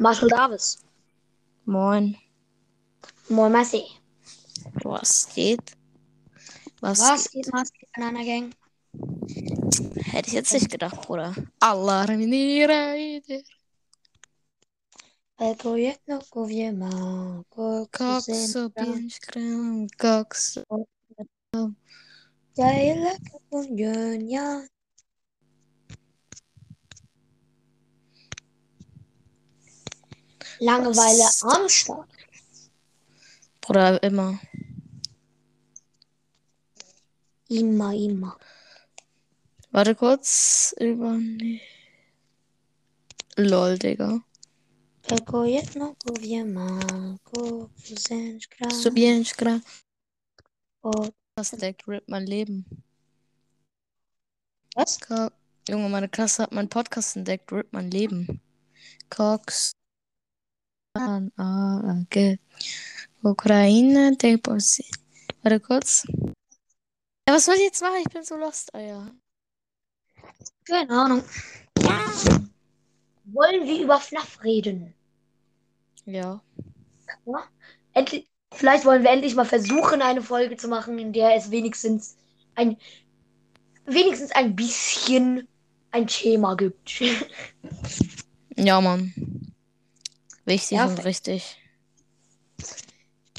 Marshall Davis. Moin. Moin Messi. Was geht? Was, Was geht? in einer Gang? Hätte ich jetzt nicht gedacht, Bruder. Alarminiere. El proyecto gobierno. Coxo, gram, coxo. Ja, ile ja. Langeweile am Start. Bruder, immer. Immer, immer. Warte kurz. Über. Nee. Lol, Digga. Proyecto gobierno. So pięć gram. Oh, Das deckt RIP mein Leben. Was? Junge, meine Klasse hat meinen Podcast entdeckt. RIP mein Leben. Cox. An, A, G. Ukraine, Deposit. Warte kurz. Ja, was soll ich jetzt machen? Ich bin so lost, Alter. Keine Ahnung. Wollen wir über FNAF reden? Ja. Ja? Endlich, vielleicht wollen wir endlich mal versuchen, eine Folge zu machen, in der es wenigstens ein wenigstens ein bisschen ein Schema gibt. Ja, Mann. Wichtig Ja, und richtig.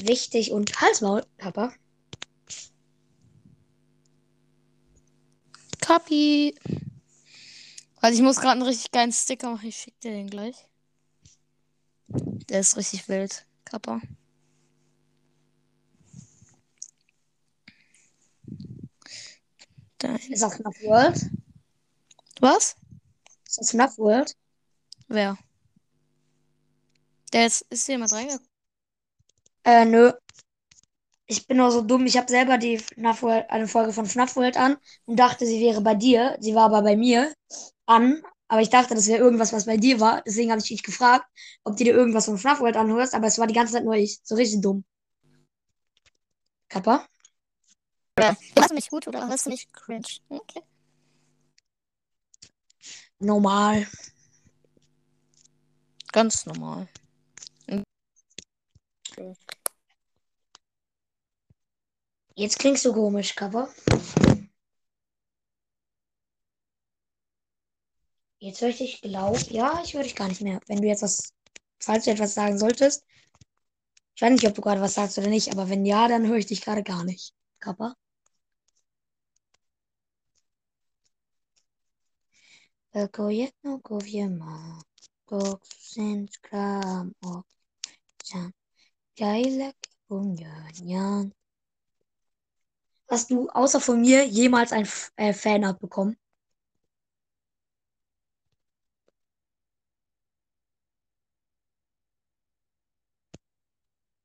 Wichtig und Halsmaul, Papa. Copy. Also ich muss gerade einen richtig geilen Sticker machen. Ich schick dir den gleich. Der ist richtig wild. Kappa. Dein. Ist das FNAF World? Was? Ist das FNAF World? Wer? Der ist, ist hier jemand reingekommen? Äh, nö. Ich bin nur so dumm. Ich habe selber die FNAF World, eine Folge von FNAF World an und dachte, sie wäre bei dir. Sie war aber bei mir an. Aber ich dachte, das wäre irgendwas, was bei dir war. Deswegen habe ich dich gefragt, ob du dir irgendwas von FNAF World anhörst. Aber es war die ganze Zeit nur ich. So richtig dumm. Kappa? Hörst du mich gut oder hörst du mich cringe? Okay. Normal. Ganz normal. Jetzt klingst du komisch, Kappa. Jetzt höre ich dich glauben. Ja, ich höre dich gar nicht mehr. Wenn du jetzt was, falls du etwas sagen solltest. Ich weiß nicht, ob du gerade was sagst oder nicht, aber wenn ja, dann höre ich dich gerade gar nicht. Kappa? El gobierno gobierno Kram Hast du außer von mir jemals ein äh, Fan bekommen?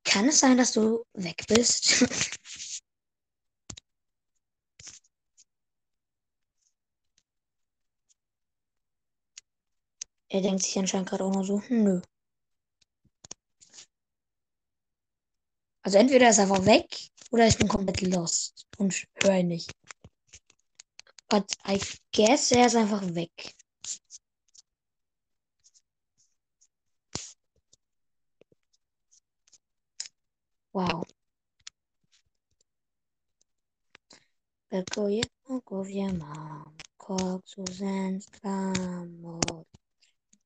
Kann es sein, dass du weg bist? er denkt sich anscheinend gerade auch nur so, hm, nö. Also entweder ist er einfach weg oder ich bin komplett lost und höre ihn nicht. But I guess er ist einfach weg. Wow. El gobierno gobierna con sus enclamos.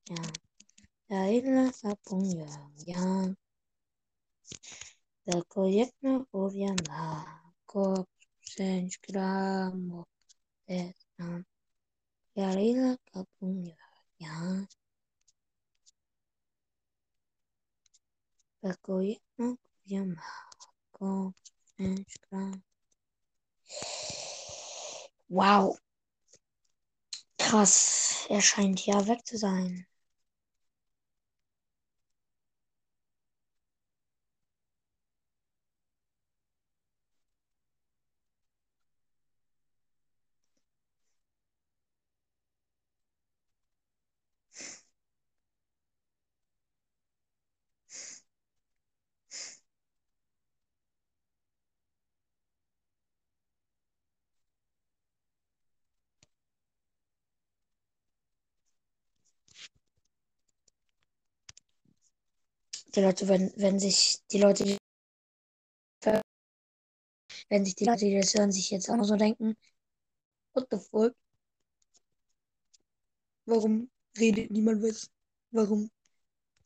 Ya. La isla se apuñala. El gobierno gobierna con sus enclamos. La isla se apuñala. El gobierno gobierna con sus enclamos. Wow. Krass. Er scheint ja weg zu sein. Die Leute, wenn, wenn sich die Leute, die, wenn sich die Leute, die das hören, sich jetzt auch noch so denken, what the fuck? Warum redet niemand was? Warum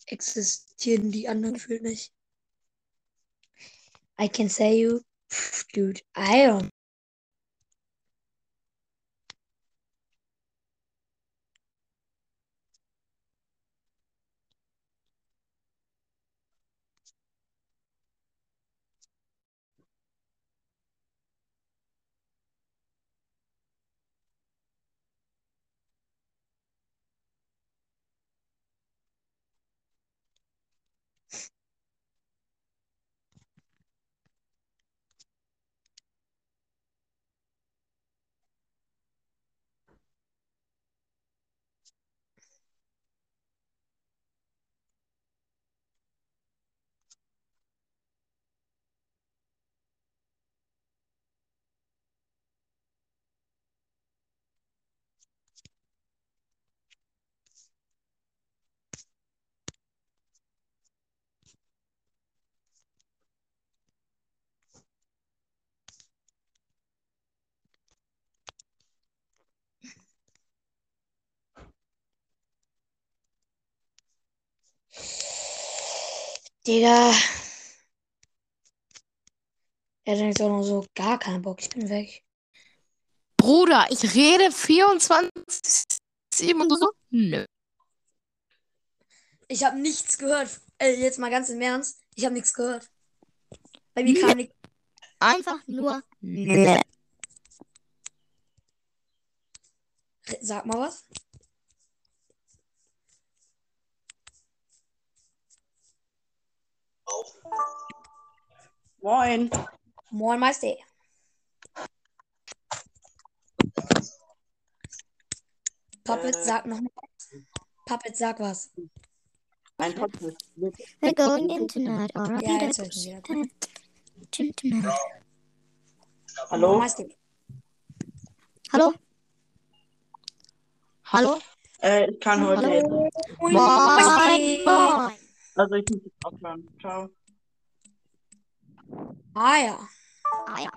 existieren die anderen gefühlt nicht? I can say you, dude, I don't. Digga. Er denkt auch noch so, gar keinen Bock, ich bin weg. Bruder, ich rede 24, 7 und so. Nö. Ich habe nichts gehört. Ey, jetzt mal ganz im Ernst. Ich habe nichts gehört. Bei mir kam nichts. Einfach nur nö. Sag mal was. Moin. Moin Meister. Puppet, Äh. sag noch mal was. Puppet, sag was. Ein Podcast. We're going in tonight, alright? Ja, jetzt hör ich wieder. Tonight. Hallo? Hallo? Hallo? Äh, ich kann heute. Hallo? Moin. Moin. Also ich muss jetzt aufhören. Ciao. Ah ja. Ah ja.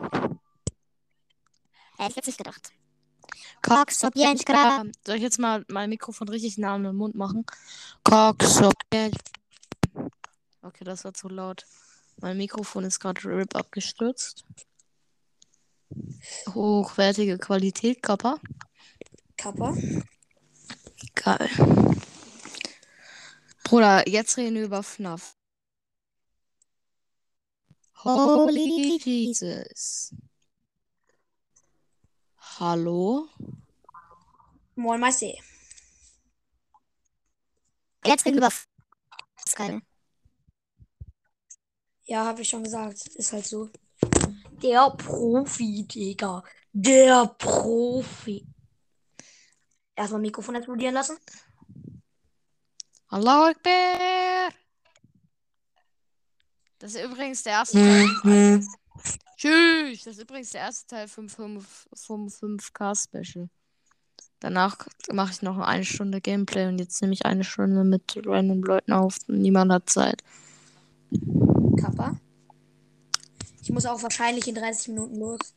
Hätte ich jetzt nicht gedacht. Cox, Objekt, Kram. Soll ich jetzt mal mein Mikrofon richtig nah an den Mund machen? Cox, Objekt. Okay, das war zu laut. Mein Mikrofon ist gerade RIP abgestürzt. Hochwertige Qualität, Kappa. Kappa. Geil. Bruder, jetzt reden wir über FNAF. Holy Jesus. Hallo? Moin Meister. Jetzt reden wir über Sky. Ja, habe ich schon gesagt. Ist halt so. Der Profi, Digga. Der Profi. Erstmal Mikrofon explodieren lassen. Hallo, Akbar. Das ist übrigens der erste Teil. Tschüss. Das ist übrigens der erste Teil vom, vom, vom 5K Special. Danach mache ich noch eine Stunde Gameplay und jetzt nehme ich eine Stunde mit random Leuten auf. Niemand hat Zeit. Kappa. Ich muss auch wahrscheinlich in 30 Minuten los.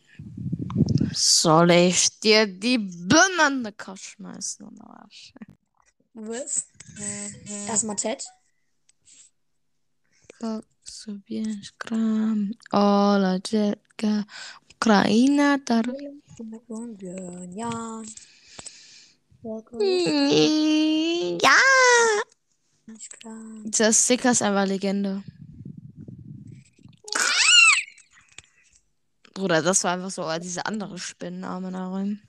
Soll ich dir die Birne in den Kopf schmeißen oder was? Was? Erstmal Ted. Sobie skram. Ola Jetka. Ukraina tar. Ja. Ja. Der Sticker ist einfach Legende. Bruder, das war einfach so diese andere Spinnenarme da rein.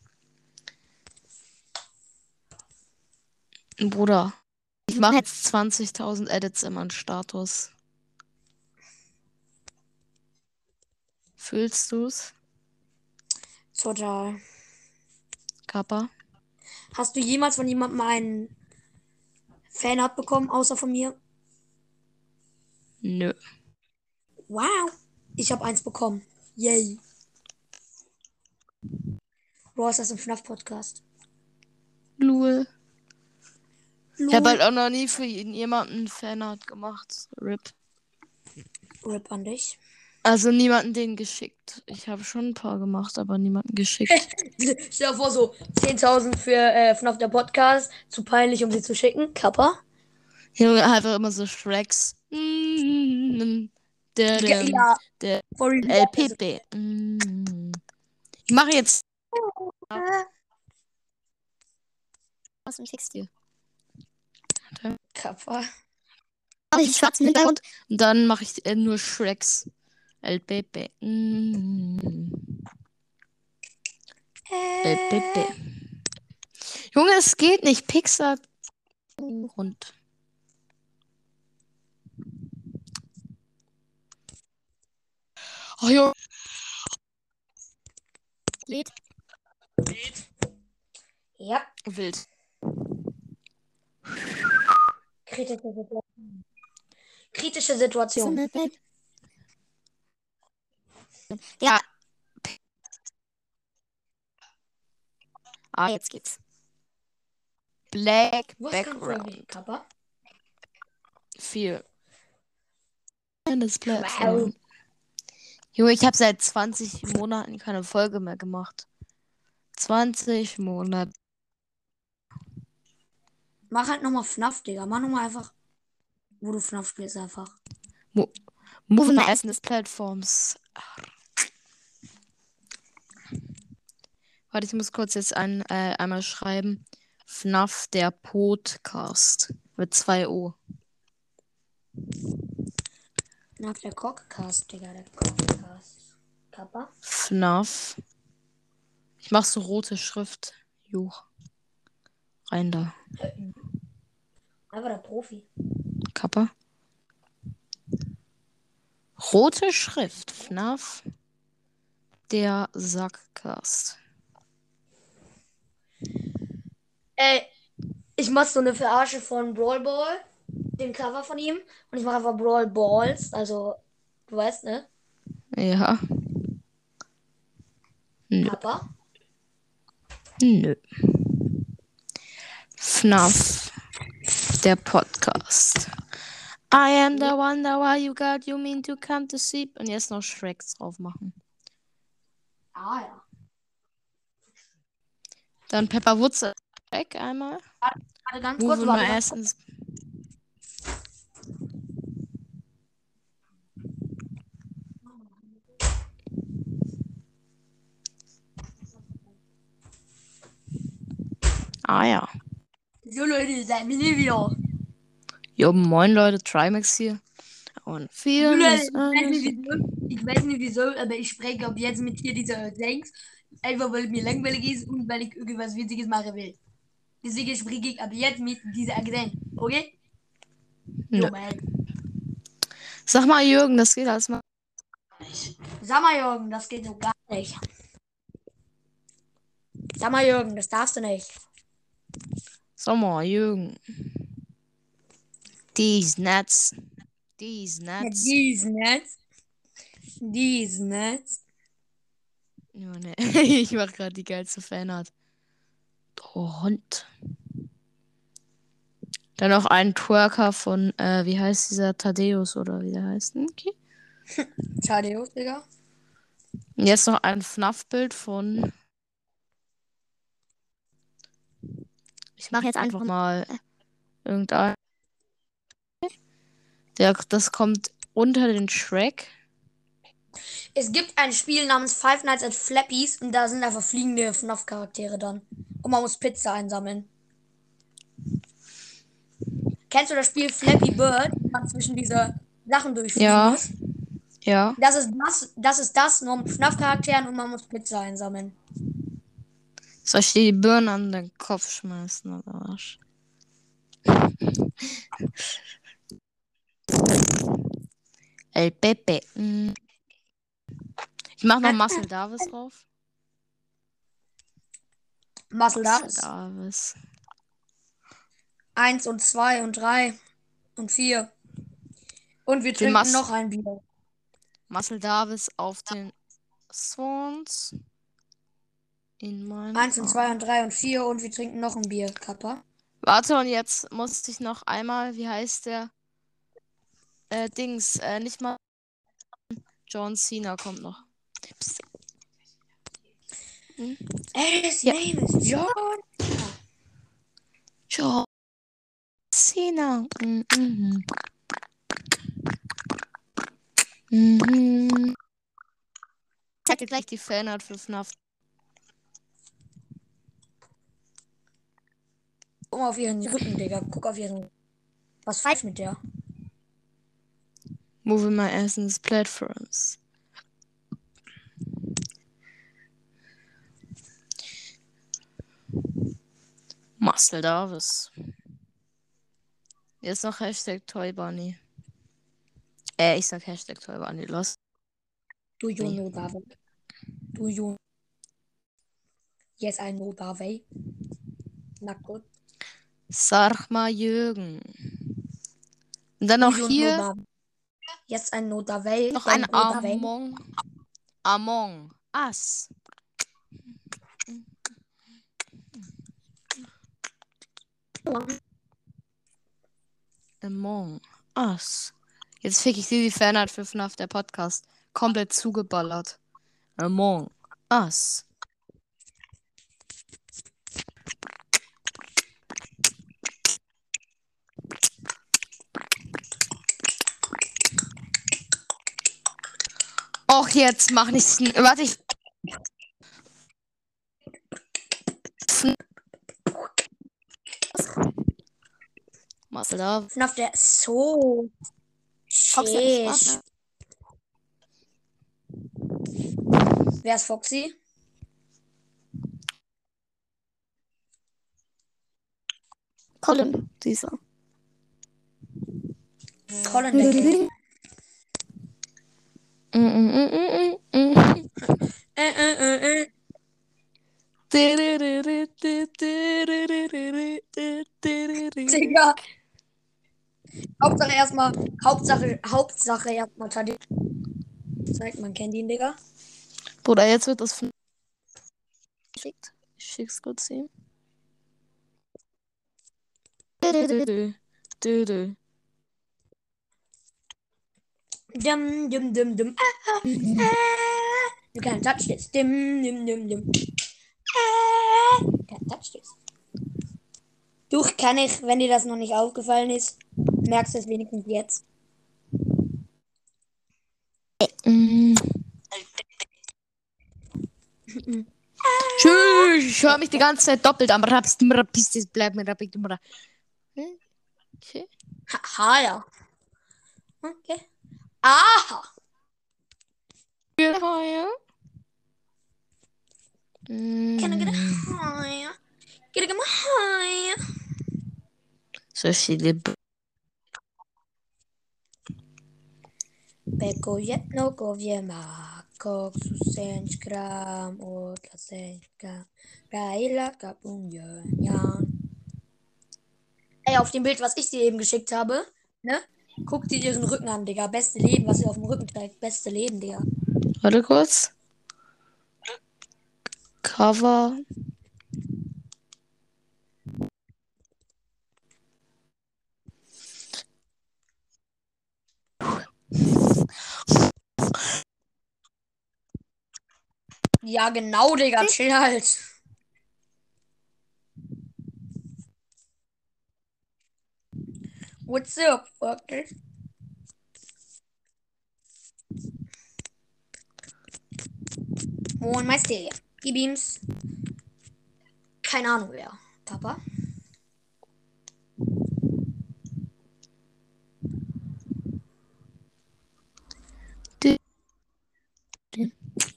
Bruder, ich mache jetzt 20.000 Edits in meinen Status. Fühlst du's, Total. Kappa? Hast du jemals von jemandem einen Fanart bekommen, außer von mir? Nö. Wow. Ich habe eins bekommen. Yay. Bro, ist das ein FNAF-Podcast? Lul. Ich habe halt auch noch nie für jemanden Fanart gemacht. RIP. Rip an dich. Also niemanden den geschickt. Ich habe schon ein paar gemacht, aber niemanden geschickt. Stell dir vor, so 10.000 für äh, FNAF der Podcast. Zu peinlich, um sie zu schicken. Kappa. Junge, einfach immer so Shreks. Mm, Der, der, ja. der For real. LPP. Mm. Ich mache jetzt. Was schick's dir. Kappa. Mach ich schwarzen Hintergrund. Und dann mache ich äh, nur Shreks. LPP. Mm. LPP. Junge, es geht nicht. Pixar. Rund. Oh, Junge. Lädt. Ja. Wild. Kritische Situation. Kritische Situation. Ja. Ah, jetzt geht's. Black Was Background. Viel. Das Plattform. Junge, ich habe seit 20 Monaten keine Folge mehr gemacht. 20 Monate. Mach halt nochmal FNAF, Digga. Mach nochmal einfach, wo du FNAF spielst, einfach. Moving Essen des Plattforms. Warte, ich muss kurz jetzt ein, äh, einmal schreiben. FNAF der Podcast. Mit 2 O. FNAF der Cockcast, Digga. Der Cockcast. Kappa? FNAF. Ich mach so rote Schrift. Juch. Rein da. Einfach der Profi. Kappa. Rote Schrift. FNAF. Der Sackcast. Ey, ich mach so eine Verarsche von Brawl Ball, dem Cover von ihm. Und ich mache einfach Brawl Balls. Also, du weißt, ne? Ja. Nö. Kappa? Nö. FNAF. Der Podcast. I am the wonder why you got you mean to come to sleep. Und jetzt noch Shreks drauf machen. Ah, ja. Dann Pepper Woods weg einmal. Warte ganz kurz, warte ins Ah ja. So Leute, seid mir nie wieder. Jo, moin Leute, Trimax hier. Und vier. Leute, ich weiß nicht wieso, aber ich spreche ab jetzt mit dir dieser Dings. Einfach weil mir langweilig ist und weil ich irgendwas Witziges machen will. Deswegen spreche ich ab jetzt mit dieser Akzent. Okay? Man. Sag mal, Jürgen, das geht alles mal. Sag mal, Jürgen, das geht so gar nicht. Sag mal, Jürgen, das darfst du nicht. Sag mal, Jürgen. These nuts. These nuts. Dies nicht. Dies nicht. Ja, ne. ich mach gerade die geilste Fanart. Oh, Hund. Dann noch ein Twerker von, äh, wie heißt dieser Thaddeus oder wie der heißt? Okay. Schade, Digga. Und jetzt noch ein FNAF-Bild von. Ich mache jetzt einfach mal irgendein. Der, das kommt unter den Shrek. Es gibt ein Spiel namens Five Nights at Flappies und da sind einfach fliegende FNAF-Charaktere dann. Und man muss Pizza einsammeln. Kennst du das Spiel Flappy Bird, wo man zwischen diese Sachen durchfliegen Ja. muss? Ja. Das ist das, das ist das, nur mit FNAF-Charakteren und man muss Pizza einsammeln. Soll ich dir die Birne an den Kopf schmeißen oder was? El Pepe. Mm. Ich mach noch Marcel Davis drauf. Muscle Marcel Davis. Davis. Eins und zwei und drei und vier. Und wir trinken noch ein Bier. Marcel Davis auf den Swans. In meinem Eins und zwei und drei und vier und wir trinken noch ein Bier, Kappa. Warte, und jetzt muss ich noch einmal, wie heißt der? Äh, Dings, äh, nicht mal. John Cena kommt noch. Psst. His Ja. name is John. John Cena. Mhm. Mhm. Mhm. Ich dir gleich die Fanart für FNAF. Guck mal auf ihren Rücken, Digga. Guck auf ihren. Was falsch mit der? Moving my essence platforms. Marcel Davis. Jetzt noch Hashtag Toy Bunny. Äh, ich sag Hashtag Toy Bunny. Los. Do you know David? Do you? Yes, I know David. Na gut. Sag mal Jürgen. Und dann noch hier I know David. noch ein. Among, Among Us. Among Us. Jetzt fick ich dir die Fanart für FNAF, der Podcast. Komplett zugeballert. Among Us. Och, jetzt mach nicht. Warte, ich. Marcel da. FNAF, der so. Foxy. Spaß, Wer ist Foxy? Colin, dieser. Colin der. Digga. Erstmal, Hauptsache, Hauptsache erstmal Tadi. Zeigt man kennt ihn, Digga. Bruder, jetzt wird das. Geschickt. Ich schick's kurz ihm. Dum, dum, dum, dum. Ah, ah, ah. You can't touch this. Dum, dum, dum, dum. Ah, can't touch this. Du kann ich, wenn dir das noch nicht aufgefallen ist, merkst du es wenigstens jetzt. Mm. Tschüss, ich höre mich die ganze Zeit doppelt am Rapsten, Rapistis, bleib mir rapid. Hm? Okay. Haha, ja. Okay. Aha. Higher. Can I get a Mm. higher? I get my higher? So viele. B- Beko jedno gowie ma koksu 100 gram oder 10 gram. Ey, auf dem Bild, was ich dir eben geschickt habe, ne? Guck dir ihren Rücken an, Digga. Beste Leben, was sie auf dem Rücken trägt. Beste Leben, Digga. Warte kurz. Cover. Ja, genau, Digga. Chill halt. What's up, fucker? Moin, Meisteria. Die Beams. Keine Ahnung wer. Papa.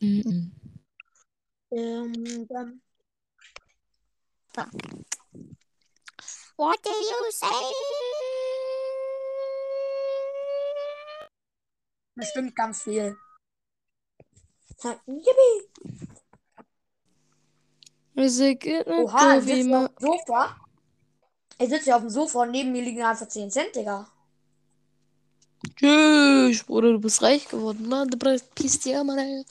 Mm-mm. Ähm, dann. What did you say? Bestimmt ganz viel. Ha, Yippie. In a Oha, ich sitze auf dem Sofa. Ich sitze hier auf dem Sofa und neben mir liegen einfach 10 Cent, Digga. Tschüss, Bruder, du bist reich geworden. Ne? Du brauchst Pistia, Mann.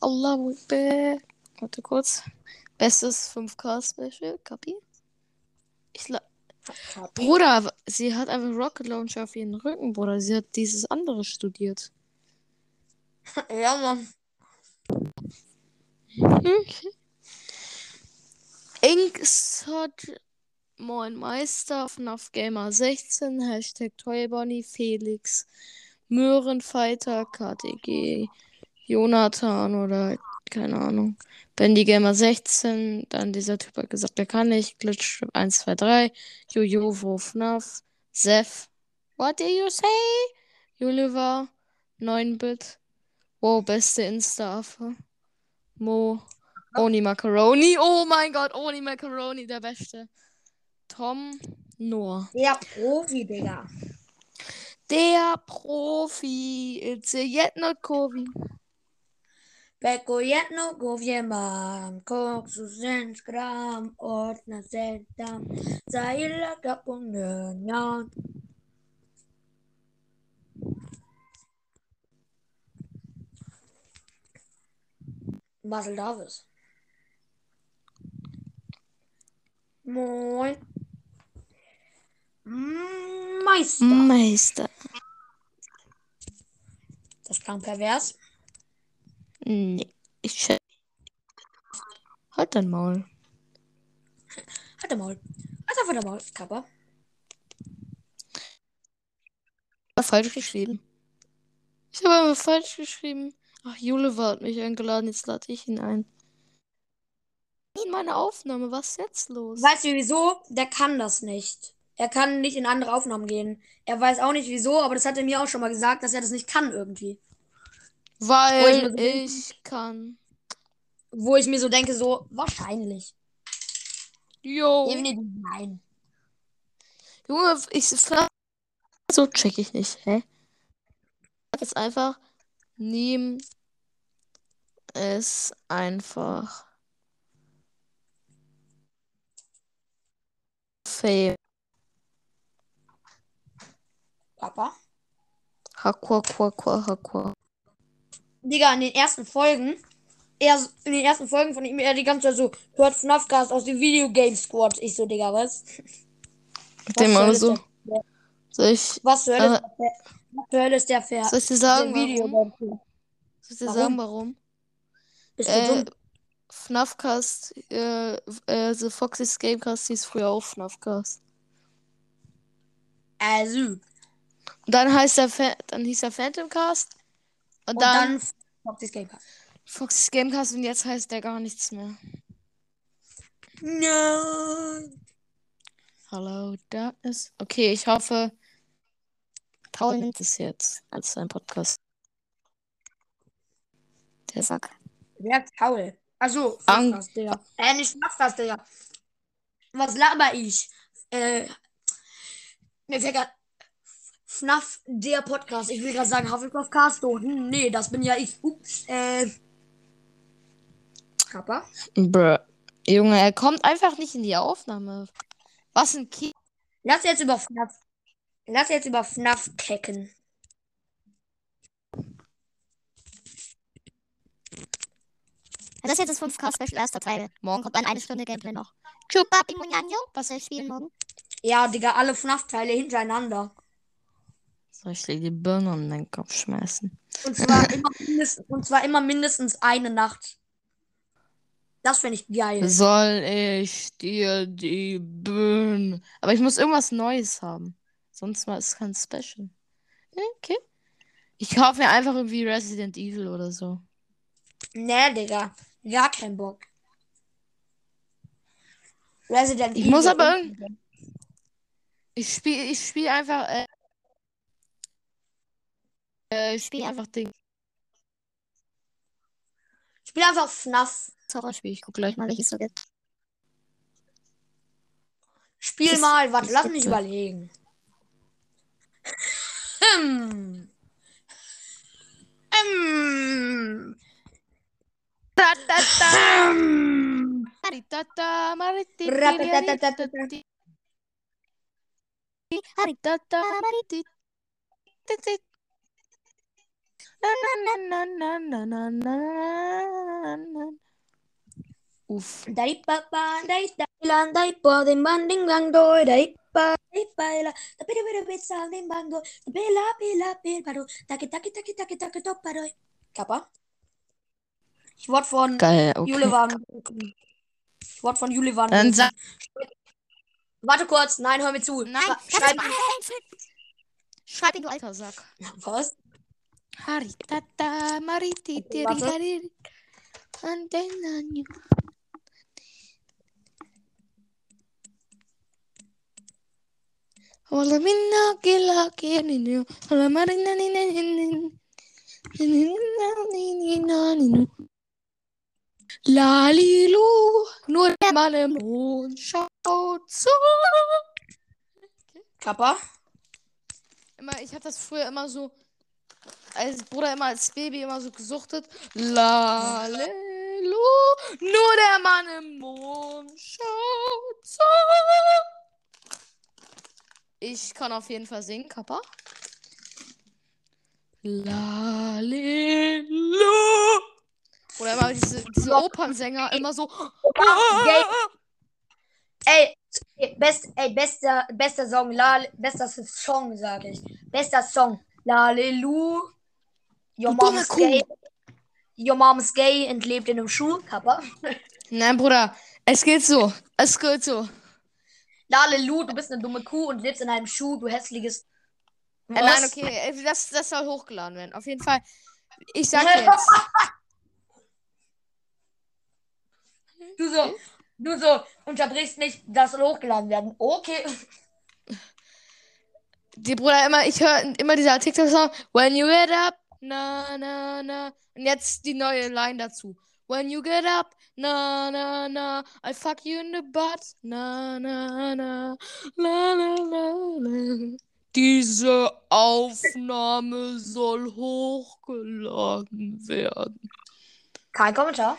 Allahu Akbar. Warte kurz. Bestes 5K-Special, Kapi? Ich la Bruder, sie hat einfach Rocket Launcher auf ihren Rücken, Bruder. Sie hat dieses andere studiert. Ja, Mann. Inksot, Moin Meister, FNAF Gamer 16, Hashtag Toybonny, Felix, Möhrenfighter, KTG, Jonathan oder keine Ahnung. Bendy Gamer 16, dann dieser Typ hat gesagt, der kann nicht, Glitch 1, 2, 3, Jojo, wo FNAF, Zef, what did you say? Juliver, 9-Bit, wow, beste Insta-Affe, Mo, Oni Macaroni. Oh mein Gott, Oni Macaroni, der Beste. Tom Noah. Der Profi, Digga. Der Profi. It's a yet not Kovi. Vekojetno gównie mam, koksu sen gram, ordna setam, zaila kapungnyon. Marcel Davis. Moin. Meister. Meister. Das klang pervers. Nee, ich check. Halt dein Maul. Halt der Maul. Halt einfach der Maul, Kappa. War falsch geschrieben. Ich habe aber falsch geschrieben. Ach, Jule hat mich eingeladen, jetzt lade ich ihn ein. In meine Aufnahme, was ist jetzt los? Weißt du wieso? Der kann das nicht. Er kann nicht in andere Aufnahmen gehen. Er weiß auch nicht wieso, aber das hat er mir auch schon mal gesagt, dass er das nicht kann irgendwie. Weil Wo ich, ich- kann. Wo ich mir so denke, so, wahrscheinlich. Jo. Definitiv nein. Junge, ich frage. So check ich nicht, hä? Sag Jetzt einfach. Nimm es einfach. Fail. Papa. Hakwa, kwa, kwa, hakwa. Digga, in den ersten Folgen, er, in den ersten Folgen von ihm, er die ganze Zeit so, hört FNAF-Cast aus dem Videogame Squad. Ich so, Digga, was? Mit dem Hölle so. Soll ich, Was zur Hölle, Äh, was zur Hölle ist der Fer? soll ich dir sagen, warum? Soll ich dir Warum? sagen, warum? Bist du Äh, dumm? FNAFcast, äh, äh, The Foxy's Gamecast hieß früher auch FNAFcast. Also. Und dann heißt der, Fa dann hieß der Phantomcast. Und, Und dann, dann Foxy's Gamecast. Foxy's Gamecast und jetzt heißt der gar nichts mehr. Nein. Hello, Darkness. Okay, ich hoffe, Paul nimmt es jetzt als sein Podcast. Der Sack. Wer ist Paul? Also, FNAF-Cast, Digga. Äh, nicht FNAF-Cast, Digga. Was laber ich? Äh, mir fällt grad FNAF, der Podcast. Ich will gerade sagen Hufflepuff Cast. Oh, hm, nee, das bin ja ich. Ups, äh. Kappa? Bruh. Junge, er kommt einfach nicht in die Aufnahme. Was ein Kind. Lass jetzt über FNAF. Lass jetzt über FNAF kecken. Das ist jetzt das 5K Special erster Teil. Morgen kommt dann eine Stunde Gameplay noch. Chupa Pimunyanyo. Was soll ich spielen morgen? Ja, Digga, alle FNAF-Teile hintereinander. Soll ich dir die Birne um den Kopf schmeißen? Und zwar immer mindestens, und zwar immer mindestens eine Nacht. Das finde ich geil. Soll ich dir die Birne. Aber ich muss irgendwas Neues haben. Sonst war es kein Special. Okay. Ich kaufe mir einfach irgendwie Resident Evil oder so. Nee, Digga. Gar kein Bock. Resident Ich muss Evil aber und- Ich spiele ich spiel einfach. Äh, äh, ich spiele einfach Ding. Spiel einfach FNAF. Horrorspiel. Ich guck gleich mal, welches so gibt. Spiel Das- mal. Warte, lass mich überlegen. Hm. Hm. Hm. Maritata, mariti- Ratatatatata. Haritata, Uf. Dai pa pa dai dai dai po den ban ding gang doi dai pa dai pa la da pere pere pe sal den bango da pe la pe la pe paro da ke da ke da ke da ke da ke top paro Kappa. Ich wurde von Geil, okay. Jule waren. Ich wurde von Jule waren. Dann sag Warte kurz, nein, hör mir zu. Nein, Sch schreib, schreib, schreib ihn, du alter Sack. Was? Haritata, then on you. Wala minna kila kininu. Wala marina nina nina. Lalilu, nur der Mann im Mond schaut zu. Kappa. Immer, ich hatte das früher immer so, als Bruder immer als Baby immer so gesuchtet. Lalelu, nur der Mann im Mond schaut zu. Ich kann auf jeden Fall singen, Kappa. Lalelu. Oder immer diese, diese Opernsänger immer so. Ey, best, ey, bester, bester Song, la, bester Song, sag ich. Bester Song. Lalelu. Your Du dumme mom's Kuh. gay. Your mom's gay und lebt in einem Schuh, Kappa. Nein, Bruder, es geht so. Es geht so. Lalelu, du bist eine dumme Kuh und lebst in einem Schuh, du hässliches. Äh, nein, Was? okay, äh, das, das soll hochgeladen werden. Auf jeden Fall. Ich sag jetzt. Du so, du so, unterbrichst nicht, das soll hochgeladen werden. Okay. Die Bruder immer, ich höre immer dieser TikTok-Song. When you get up, na, na, na. Und jetzt die neue Line dazu. When you get up, na, na, na. I fuck you in the butt, na, na, na. Na, na, na, na. Diese Aufnahme soll hochgeladen werden. Kein Kommentar.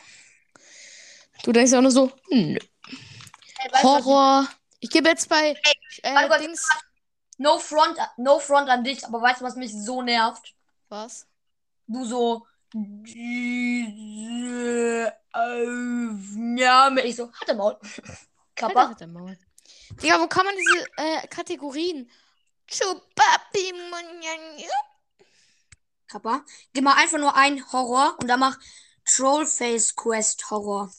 Du denkst auch nur so, nö. Ey, weißt du, was- Horror. Ich gebe jetzt bei warte äh. Dings. No front, no front an dich, aber weißt du, was mich so nervt? Was? Du so. Diese Aufnahme. Ich so, hatte Maul. Alter, Kappa. dem Maul. Digga, wo kann man diese äh, Kategorien? Chupapi. Kappa. Gib mal einfach nur ein Horror und dann mach Trollface Quest Horror.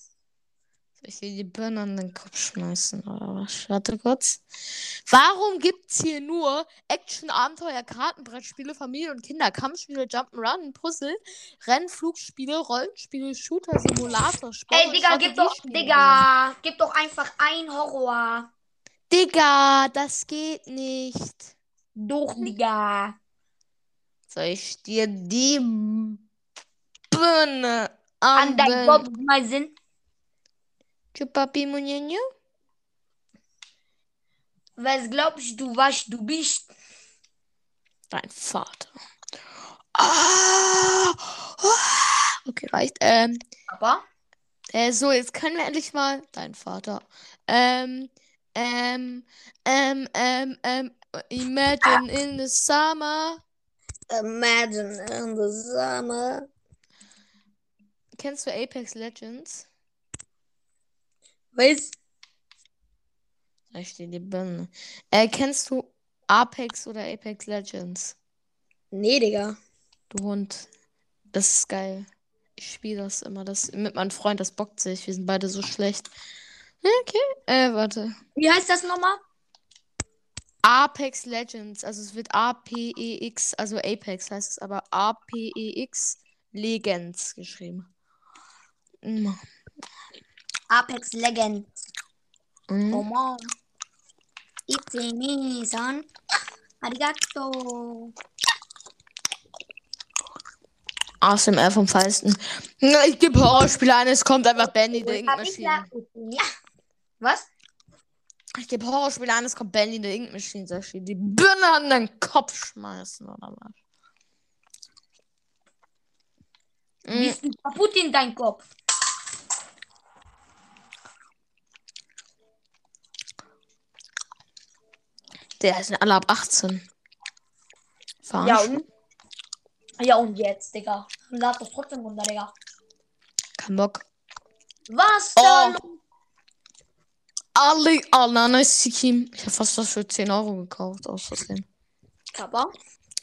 Soll ich dir die Birne an den Kopf schmeißen oder was? Warte kurz. Warum gibt's hier nur Action, Abenteuer, Kartenbrettspiele, Familie- und Kinder, Kampfspiele, Jump'n'Run, Puzzle, Rennflugspiele, Rollenspiele, Shooter, Simulator, Sport Ey, Digga, gib doch? Digga, gib doch einfach ein Horror. Digga, das geht nicht. Doch, Digga. Soll ich dir die Birne An an dein den Kopf Sinn. Chupapi Munyanyu? Was glaubst du, was du bist? Dein Vater. Ah! Ah! Okay, reicht. Ähm, Kappa. äh, so, jetzt können wir endlich mal. Dein Vater. Ähm, ähm, ähm, ähm, ähm. Imagine in the summer. Imagine in the summer. Kennst du Apex Legends? Was? Da steht die Birne. Äh, kennst du Apex oder Apex Legends? Nee, Digga. Du Hund. Das ist geil. Ich spiele das immer. Das mit meinem Freund, das bockt sich. Wir sind beide so schlecht. Okay. Äh, warte. Wie heißt das nochmal? Apex Legends. Also es wird A-P-E-X, also Apex heißt es, aber A-P-E-X Legends geschrieben. Mhm. Apex Legends. Oh man. It's me, son. Arigato. ASMR vom Feinsten. Ich gebe Horrorspiele ein, es kommt einfach Bendy the Ink Ja. Was? Ich gebe Horrorspiele ein, es kommt Bendy the Ink Machine, soll ich die Birne an den Kopf schmeißen oder was? Mhm. Bist du kaputt in dein Kopf? Der ist alle ab 18. Ja Verarschen? und? Ja und jetzt, Digga. Lad das trotzdem runter, Digga. Kein Bock. Was? Oh. alle, alle, nice Sikim. Ich habe fast das für 10 Euro gekauft, aus Versehen. Kappa.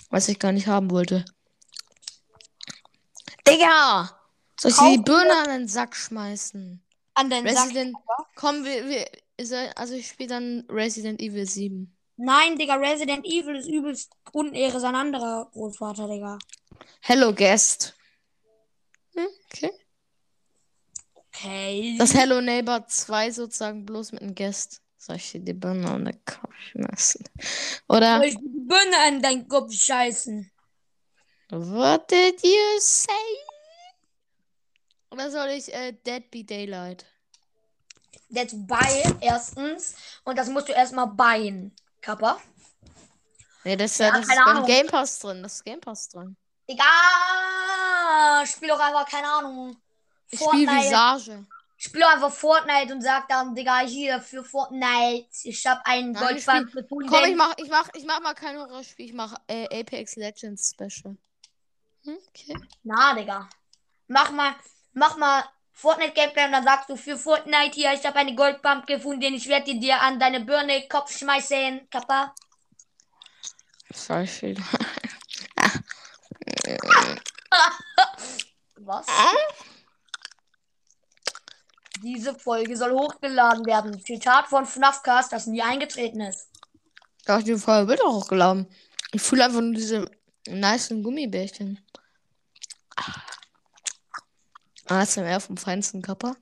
Was ich gar nicht haben wollte. Digga! Soll ich die Birne an den Sack schmeißen? An den Sack. Resident. Komm, wir, wir, also ich spiele dann Resident Evil 7. Nein, Digga, Resident Evil ist übelst Unehre sein anderer Großvater, Digga. Hello Guest. Hm, Okay. Okay. Das Hello Neighbor 2 sozusagen bloß mit einem Guest. Soll ich dir die Birne an den Kopf schmeißen? Oder? Soll ich die Birne an deinen Kopf scheißen? What did you say? Oder soll ich äh, Dead be Daylight? That's bei, erstens. Und das musst du erstmal beien, Kappa. Nee, das, ist ja, Ja, das ist Ahnung. Game Pass drin. Das ist Game Pass drin. Digga, spiel doch einfach, keine Ahnung. Ich Fortnite. Visage. Spiel doch einfach Fortnite und sag dann, Digga, hier für Fortnite. Ich hab einen Nein, ich Goldband gefunden. Komm, ich mach, ich mach, ich mach mal kein Horrorspiel. Ich mach äh, Apex Legends Special. Hm, okay. Na, Digga. Mach mal, mach mal Fortnite Gameplay und dann sagst du für Fortnite hier, ich habe eine Goldbump gefunden, ich werde die dir an deine Birne Kopf schmeißen, Kappa. Sorry, Schild. Was? Diese Folge soll hochgeladen werden. Zitat von FNAFcast, das nie eingetreten ist. Ja, die Folge wird auch hochgeladen. Ich fühle einfach nur diese nice Gummibärchen. ASMR vom feinsten Kappa.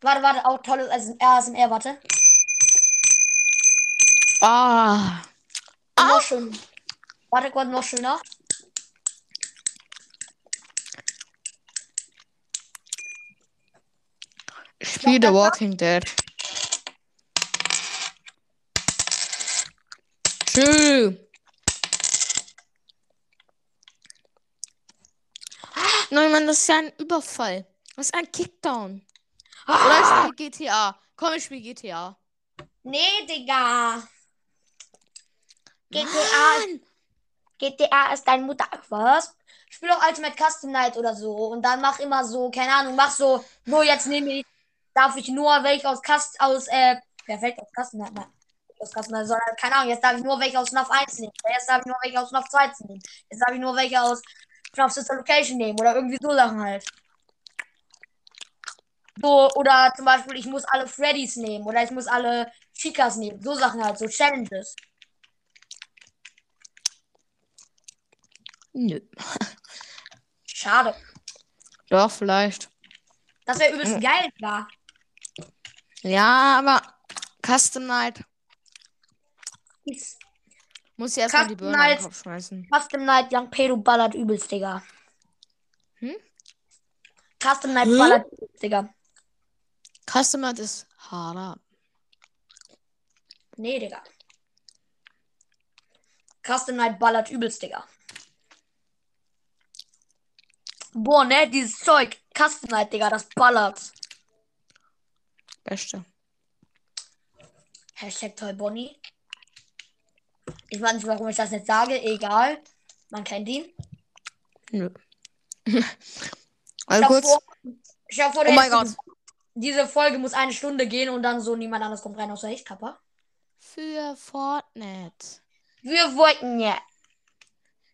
Warte, warte, auch tolles ASMR, warte. Ah. Und noch schön. Warte kurz, noch schöner. Ich spiele The Walking Dead. Tschüss. Nein, Mann, das ist ja ein Überfall. Das ist ein Kickdown. Oder ich spiele GTA. Komm, ich spiele GTA. Nee, Digga. GTA, Mann. GTA ist deine Mutter. Was? Spiel doch Ultimate Custom Night oder so. Und dann mach immer so, keine Ahnung, mach so, nur jetzt nehme ich, darf ich nur welche aus Cust, aus, äh, perfekt aus Custom Night, nein. nicht Aus Custom Night, sondern, keine Ahnung, jetzt darf ich nur welche aus FNAF 1 nehmen. Jetzt darf ich nur welche aus FNAF 2 nehmen. Jetzt darf ich nur welche aus FNAF Sister Location nehmen. Oder irgendwie so Sachen halt. So, oder zum Beispiel, ich muss alle Freddys nehmen. Oder ich muss alle Chicas nehmen. So Sachen halt, so Challenges. Nö. Schade. Doch, vielleicht. Das wäre übelst geil, klar. Ja, aber Custom Night Ist muss ich erstmal die Birne an den Night- Kopf schmeißen. Custom Night Young Pedo ballert übelst, Digga. Hm? Custom Night Hä? ballert übelst, Digga. Custom Night ist harder. Nee, Digga. Custom Night ballert übelst, Digga. Boah, ne, dieses Zeug. Custom Night, Digga, das ballert. Beste. Hashtag Toy Bonnie. Ich weiß nicht, warum ich das nicht sage. Egal. Man kennt ihn. Nö. Also kurz. vor, stell vor, Oh mein Gott. Diese Folge muss eine Stunde gehen und dann so niemand anderes kommt rein außer ich, Kappa. Für Fortnite. Wir wollten ja.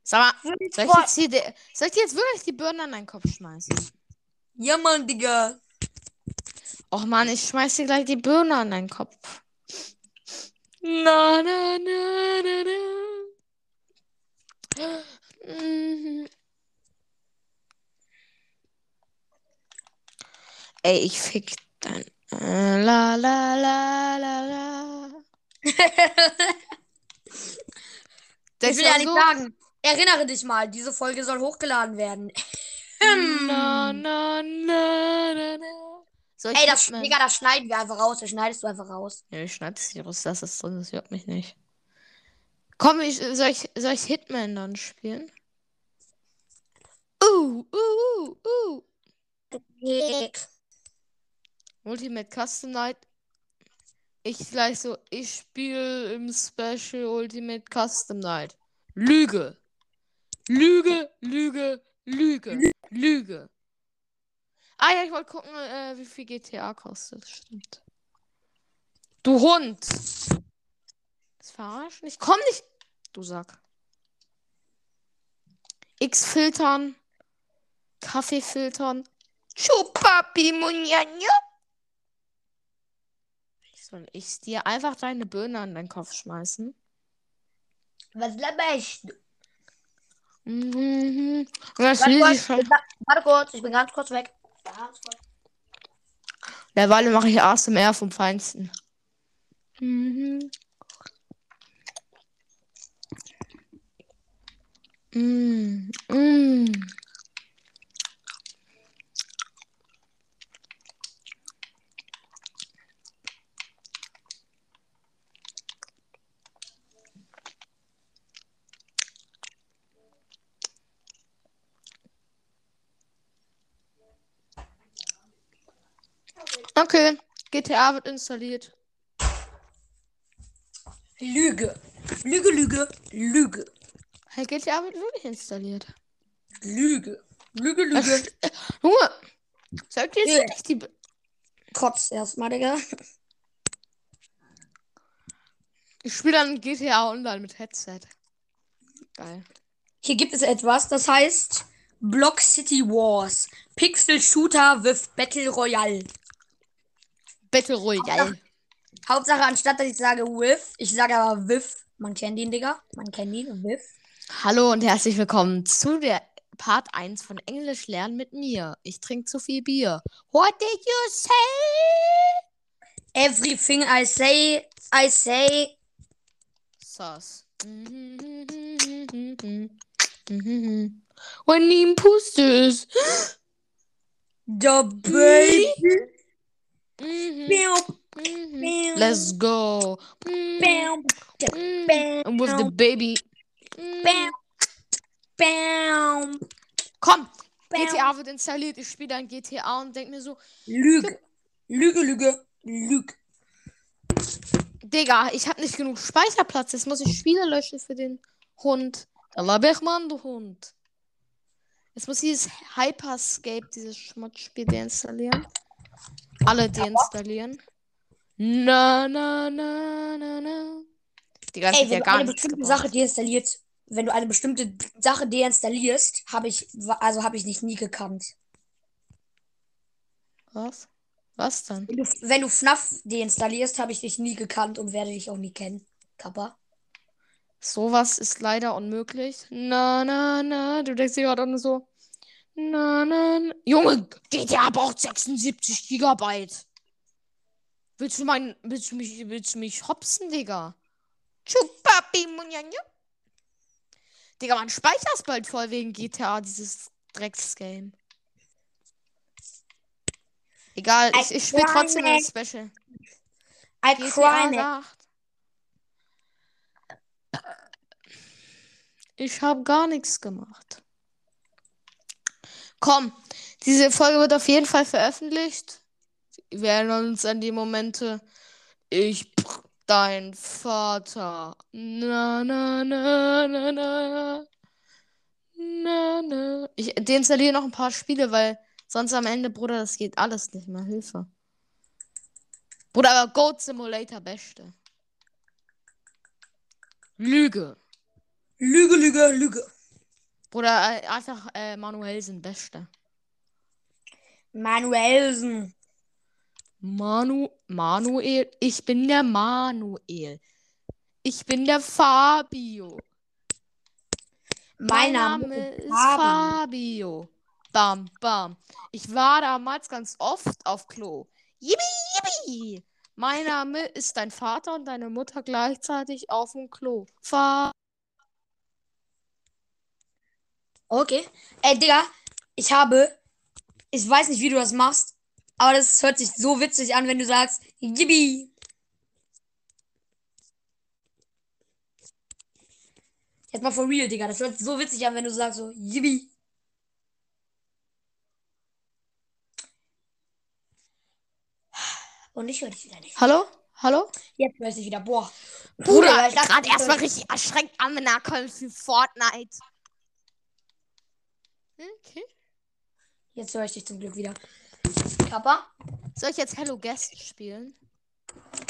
Sag mal, Für soll ich, jetzt hier soll ich dir jetzt wirklich die Birne an deinen Kopf schmeißen? Ja, Mann, Digga. Och man, ich schmeiß dir gleich die Birne an deinen Kopf. Na, na, na, na, na. Mhm. Ey, ich fick. Äh, la, la, la, la, la. Ich Denkst will ja nicht so? sagen. Erinnere dich mal, diese Folge soll hochgeladen werden. Na, na, na, na, na. Soll ich Ey, das, Digga, das schneiden wir einfach raus. Das schneidest du einfach raus. Ja, ich schneide es hier raus, dass es drin ist, juckt mich nicht. Komm, ich, soll, ich, soll ich Hitman dann spielen? Uh, uh, uh, uh. Ultimate Custom Night. Ich gleich so, ich spiele im Special Ultimate Custom Night. Lüge. Lüge, Lüge, Lüge, Lüge. Ah ja, ich wollte gucken, äh, wie viel GTA kostet. Stimmt. Du Hund. Das verarschen? Ich komm nicht. Du Sack. X filtern. Kaffee filtern. Chupapi Munjanja. Soll ich dir einfach deine Birne an deinen Kopf schmeißen? Was laberst du? Mhm. Schon. ich- warte kurz, ich bin ganz kurz weg. Kurz. Derweil mache ich ASMR vom Feinsten. Mhm. Mm, mm. Okay, GTA wird installiert. Lüge. Lüge, Lüge, Lüge. Hey, GTA wird wirklich installiert. Lüge. Lüge, Lüge. st- Junge, sollt ihr jetzt wirklich die. Be- Kotz erstmal, Digga. Ich spiele dann GTA Online mit Headset. Geil. Hier gibt es etwas, das heißt Block City Wars. Pixel Shooter with Battle Royale. Battle Royale. Hauptsache, anstatt dass ich sage with, ich sage aber with. Man kennt ihn, Digga. Man kennt ihn. With. Hallo und herzlich willkommen zu der Part 1 von Englisch lernen mit mir. Ich trinke zu viel Bier. What did you say? Everything I say, I say. Sus. When the imposters. The baby. Mhm, Bam, mhm. Let's go. Mhm, bam, mhm. bam, And with the baby. Mhm. bam, bam. Komm, Bam. GTA wird installiert. Ich spiele dann GTA und denke mir so, Lüge. Lüge, Lüge, Lüge. Digga, ich habe nicht genug Speicherplatz. Jetzt muss ich Spiele löschen für den Hund. Da lab ich mal du Hund. Jetzt muss ich dieses Hyperscape, dieses Schmutzspiel deinstallieren. Alle deinstallieren. Na, na, na, na, na. Digga, das Ey, wenn ja du eine bestimmte. Sache deinstalliert, wenn du eine bestimmte Sache deinstallierst, habe ich, also habe ich dich nie gekannt. Was? Was dann? Wenn du, wenn du FNAF deinstallierst, habe ich dich nie gekannt und werde dich auch nie kennen. Kappa. Sowas ist leider unmöglich. Na, na, na. Du denkst dir gerade auch nur so. Na, na, na. Junge, GTA braucht 76 Gigabyte. Willst du mein, willst du mich, willst du mich hopsen, Digga? Chupapi munjanja. Digga, mein Speicher ist bald voll wegen GTA, dieses Drecksgame. Egal, ich, ich spiele trotzdem ein Special. I GTA. Ich habe gar nichts gemacht. Komm, diese Folge wird auf jeden Fall veröffentlicht. Wir erinnern uns an die Momente. Ich dein Vater. Na na na na na. Na na. Ich deinstalliere noch ein paar Spiele, weil sonst am Ende, Bruder, das geht alles nicht mehr. Hilfe. Bruder, aber Goat Simulator beste. Lüge. Lüge, Lüge, Lüge. Bruder, äh, einfach äh, Manuelsen beste. Manuelsen. Manu, Manuel, ich bin der Manuel. Ich bin der Fabio. Mein Name ist Fabio. Bam, bam. Ich war damals ganz oft auf Klo. Yippie, yippie. Mein Name ist dein Vater und deine Mutter gleichzeitig auf dem Klo. Fa Okay. Ey, Digga, ich habe. Ich weiß nicht, wie du das machst, aber das hört sich so witzig an, wenn du sagst, Yippie. Jetzt mal for real, Digga. Das hört sich so witzig an, wenn du sagst so, Yippie. Und ich höre dich wieder nicht. Hallo? Hallo? Jetzt höre ich dich wieder. Boah. Bruder, ich dachte, gerade ich erstmal richtig erschreckt an, wenn er kommt für Fortnite. Okay. Jetzt höre ich dich zum Glück wieder. Kappa? Soll ich jetzt Hello Guest spielen?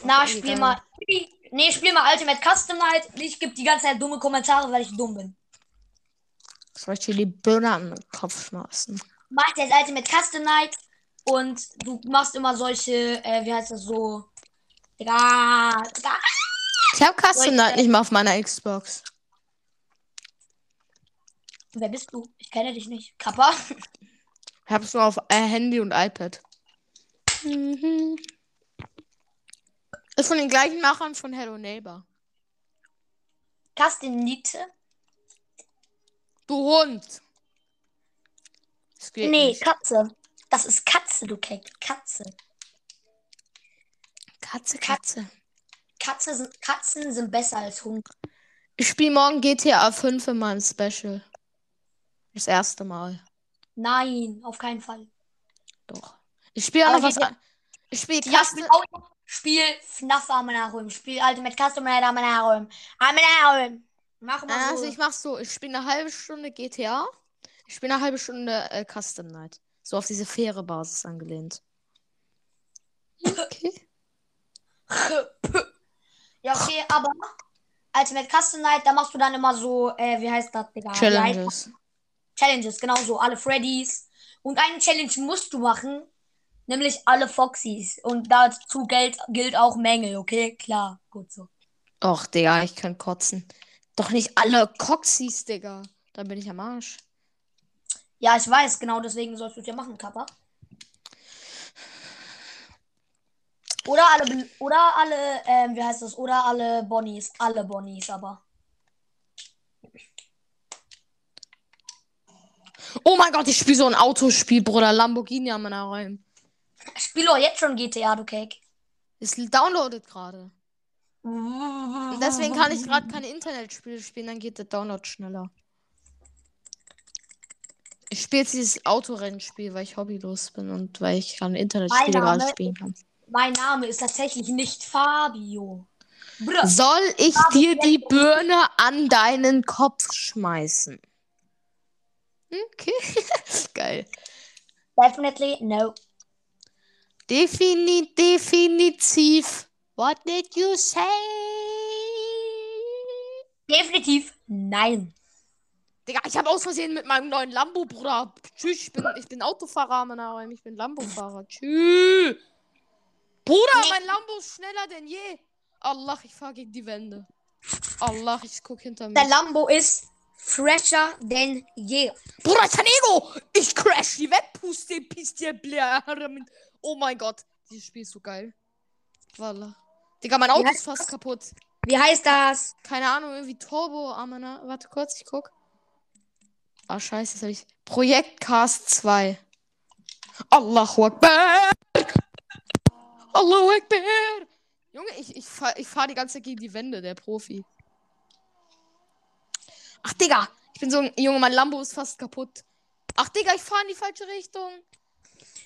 Na, Okay, spiel mal. Nee, spiel mal Ultimate Custom Night. Ich gebe die ganze Zeit dumme Kommentare, weil ich dumm bin. Soll ich dir die Birne an den Kopf schmeißen? Mach jetzt Ultimate Custom Night und du machst immer solche, äh, wie heißt das so? Digga, Digga. Ich hab Custom ich- Night nicht mal auf meiner Xbox. Wer bist du? Ich kenne dich nicht. Kappa. Ich hab's nur auf äh, Handy und iPad. Mhm. Ist von den gleichen Machern von Hello Neighbor. Kastenite? Du Hund! Das geht Nee, nicht. Katze. Das ist Katze, du Keck. Katze. Katze, Katze. Katze sind, Katzen sind besser als Hunde. Ich spiele morgen GTA 5 in meinem Special. Das erste Mal. Nein, auf keinen Fall. Doch. Ich spiele Aber noch was an. Ich spiele Custom. spiel, auch, FNAF Amenarum. Spiel Ultimate Custom Night Amenarum. Amenarum. Mach mal so. Also ich mach so, ich spiele eine halbe Stunde GTA. Ich spiele eine halbe Stunde äh, Custom Night. So auf diese faire Basis angelehnt. Okay. ja, okay, aber Ultimate Custom Night, da machst du dann immer so, äh, wie heißt das, Digga? Challenges. Challenges, genau so, alle Freddys. Und eine Challenge musst du machen, nämlich alle Foxys. Und dazu gilt, gilt auch Mängel, okay? Klar, gut so. Och, Digga, ich kann kotzen. Doch nicht alle Coxies, Digga. Dann bin ich am Arsch. Ja, ich weiß, genau deswegen sollst du es ja machen, Kappa. Oder alle, oder alle, ähm, wie heißt das? Oder alle Bonnies. Alle Bonnies, aber. Oh mein Gott, ich spiele so ein Autospiel, Bruder. Lamborghini an meiner Räumen. Spiel doch jetzt schon GTA, du Cake. Es downloadet gerade. Und deswegen kann ich gerade keine Internetspiele spielen, dann geht der Download schneller. Ich spiele jetzt dieses Autorennspiel, weil ich hobbylos bin und weil ich keine Internetspiele gerade spielen kann. Mein Name ist tatsächlich nicht Fabio. Bruder, Soll ich dir die Birne an deinen Kopf schmeißen? Okay. Geil. definitely no. Defini definitiv. What did you say? Definitiv nein. Digga, ich habe aus Versehen mit meinem neuen Lambo, Bruder. Tschüss, ich bin, ich bin Autofahrer, Mann. Ich bin Lambo-Fahrer. Tschüss. Bruder, mein Lambo ist schneller denn je. Allah, ich fahre gegen die Wände. Allah, ich guck hinter mir. Der Lambo ist fresher denn je. Bruder, ich kann Ego. Ich crash die weg. Puste, piste. Oh mein Gott. Dieses Spiel ist so geil. Wallah. Digga, mein Auto ist fast kaputt. Wie heißt das? Keine Ahnung, irgendwie Turbo, Amana. Warte kurz, ich guck. Ah, scheiße, das hab ich. Projekt Cast 2. Allahu Akbar! Allahu Akbar! Junge, ich, ich fahr, ich fahr die ganze Zeit gegen die Wände, der Profi. Ach, Digga, ich bin so ein Junge, mein Lambo ist fast kaputt. Ach, Digga, ich fahr in die falsche Richtung.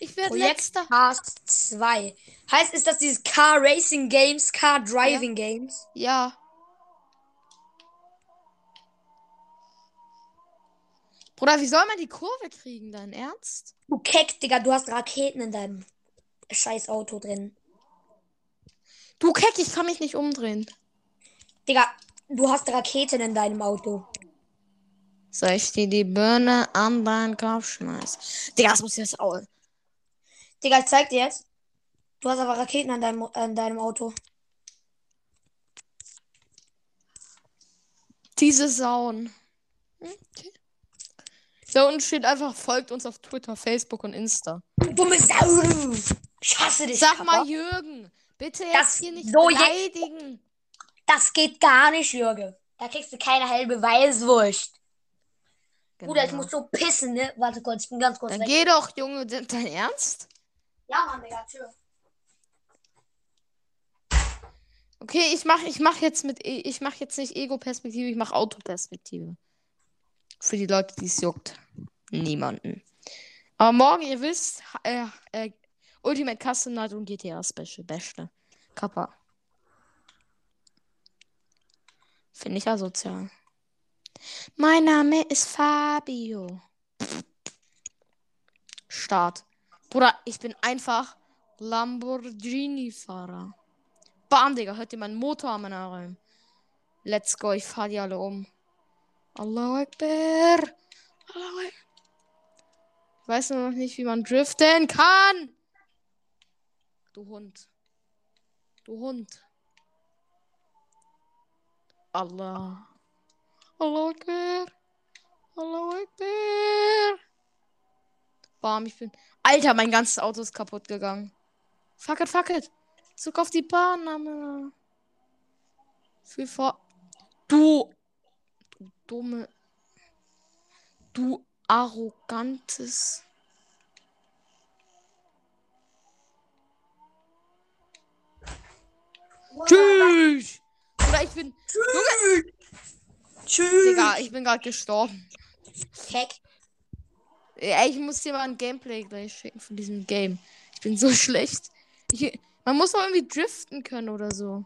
Ich werde letzter. Cast 2. Heißt, ist das dieses Car Racing Games, Car Driving Games? Ja. Bruder, wie soll man die Kurve kriegen, dein Ernst? Du Keck, Digga, du hast Raketen in deinem scheiß Auto drin. Du Keck, ich kann mich nicht umdrehen. Digga, du hast Raketen in deinem Auto. Soll ich dir die Birne an deinen Kopf schmeißen? Digga, das muss jetzt auch. Digga, ich zeig dir jetzt. Du hast aber Raketen an deinem, an deinem Auto. Diese Sauen. Okay. Da unten steht einfach, folgt uns auf Twitter, Facebook und Insta. Du dumme Sau! Ich hasse dich. Sag Papa. mal, Jürgen, bitte jetzt Das hier nicht so je- beleidigen. Das geht gar nicht, Jürgen. Da kriegst du keine halbe Weißwurst. Bruder, ich muss so pissen, ne? Warte kurz, ich bin ganz kurz Dann weg. geh doch, Junge, de- dein Ernst? Ja, Mann, Digga, tschö. Okay, ich mach, ich mach jetzt mit, E- ich mach jetzt nicht Ego-Perspektive, ich mach Auto-Perspektive. Für die Leute, die es juckt. Niemanden. Aber morgen, ihr wisst, äh, äh, Ultimate Custom Night und GTA Special. Beste. Kappa. Finde ich asozial. Mein Name ist Fabio. Start. Bruder, ich bin einfach Lamborghini-Fahrer. Bam, Digga. Hört ihr meinen Motor an meiner Arm? Let's go. Ich fahr die alle um. Allahu Akbar. Allahu Akbar. Ich weiß nur noch nicht, wie man driften kann. Du Hund. Du Hund. Allah. Allahu Akbar. Allahu Akbar. Bam, ich bin. Alter, mein ganzes Auto ist kaputt gegangen. Fuck it, fuck it. Zug auf die Bahn, Name. Viel vor. Du. Du dumme. Du arrogantes. Tschüss. Oder ich bin. Junge, Tschüss. Digga, ich bin gerade gestorben. Heck. Ey, ich muss dir mal ein Gameplay gleich schicken von diesem Game. Ich bin so schlecht. Ich, man muss doch irgendwie driften können oder so.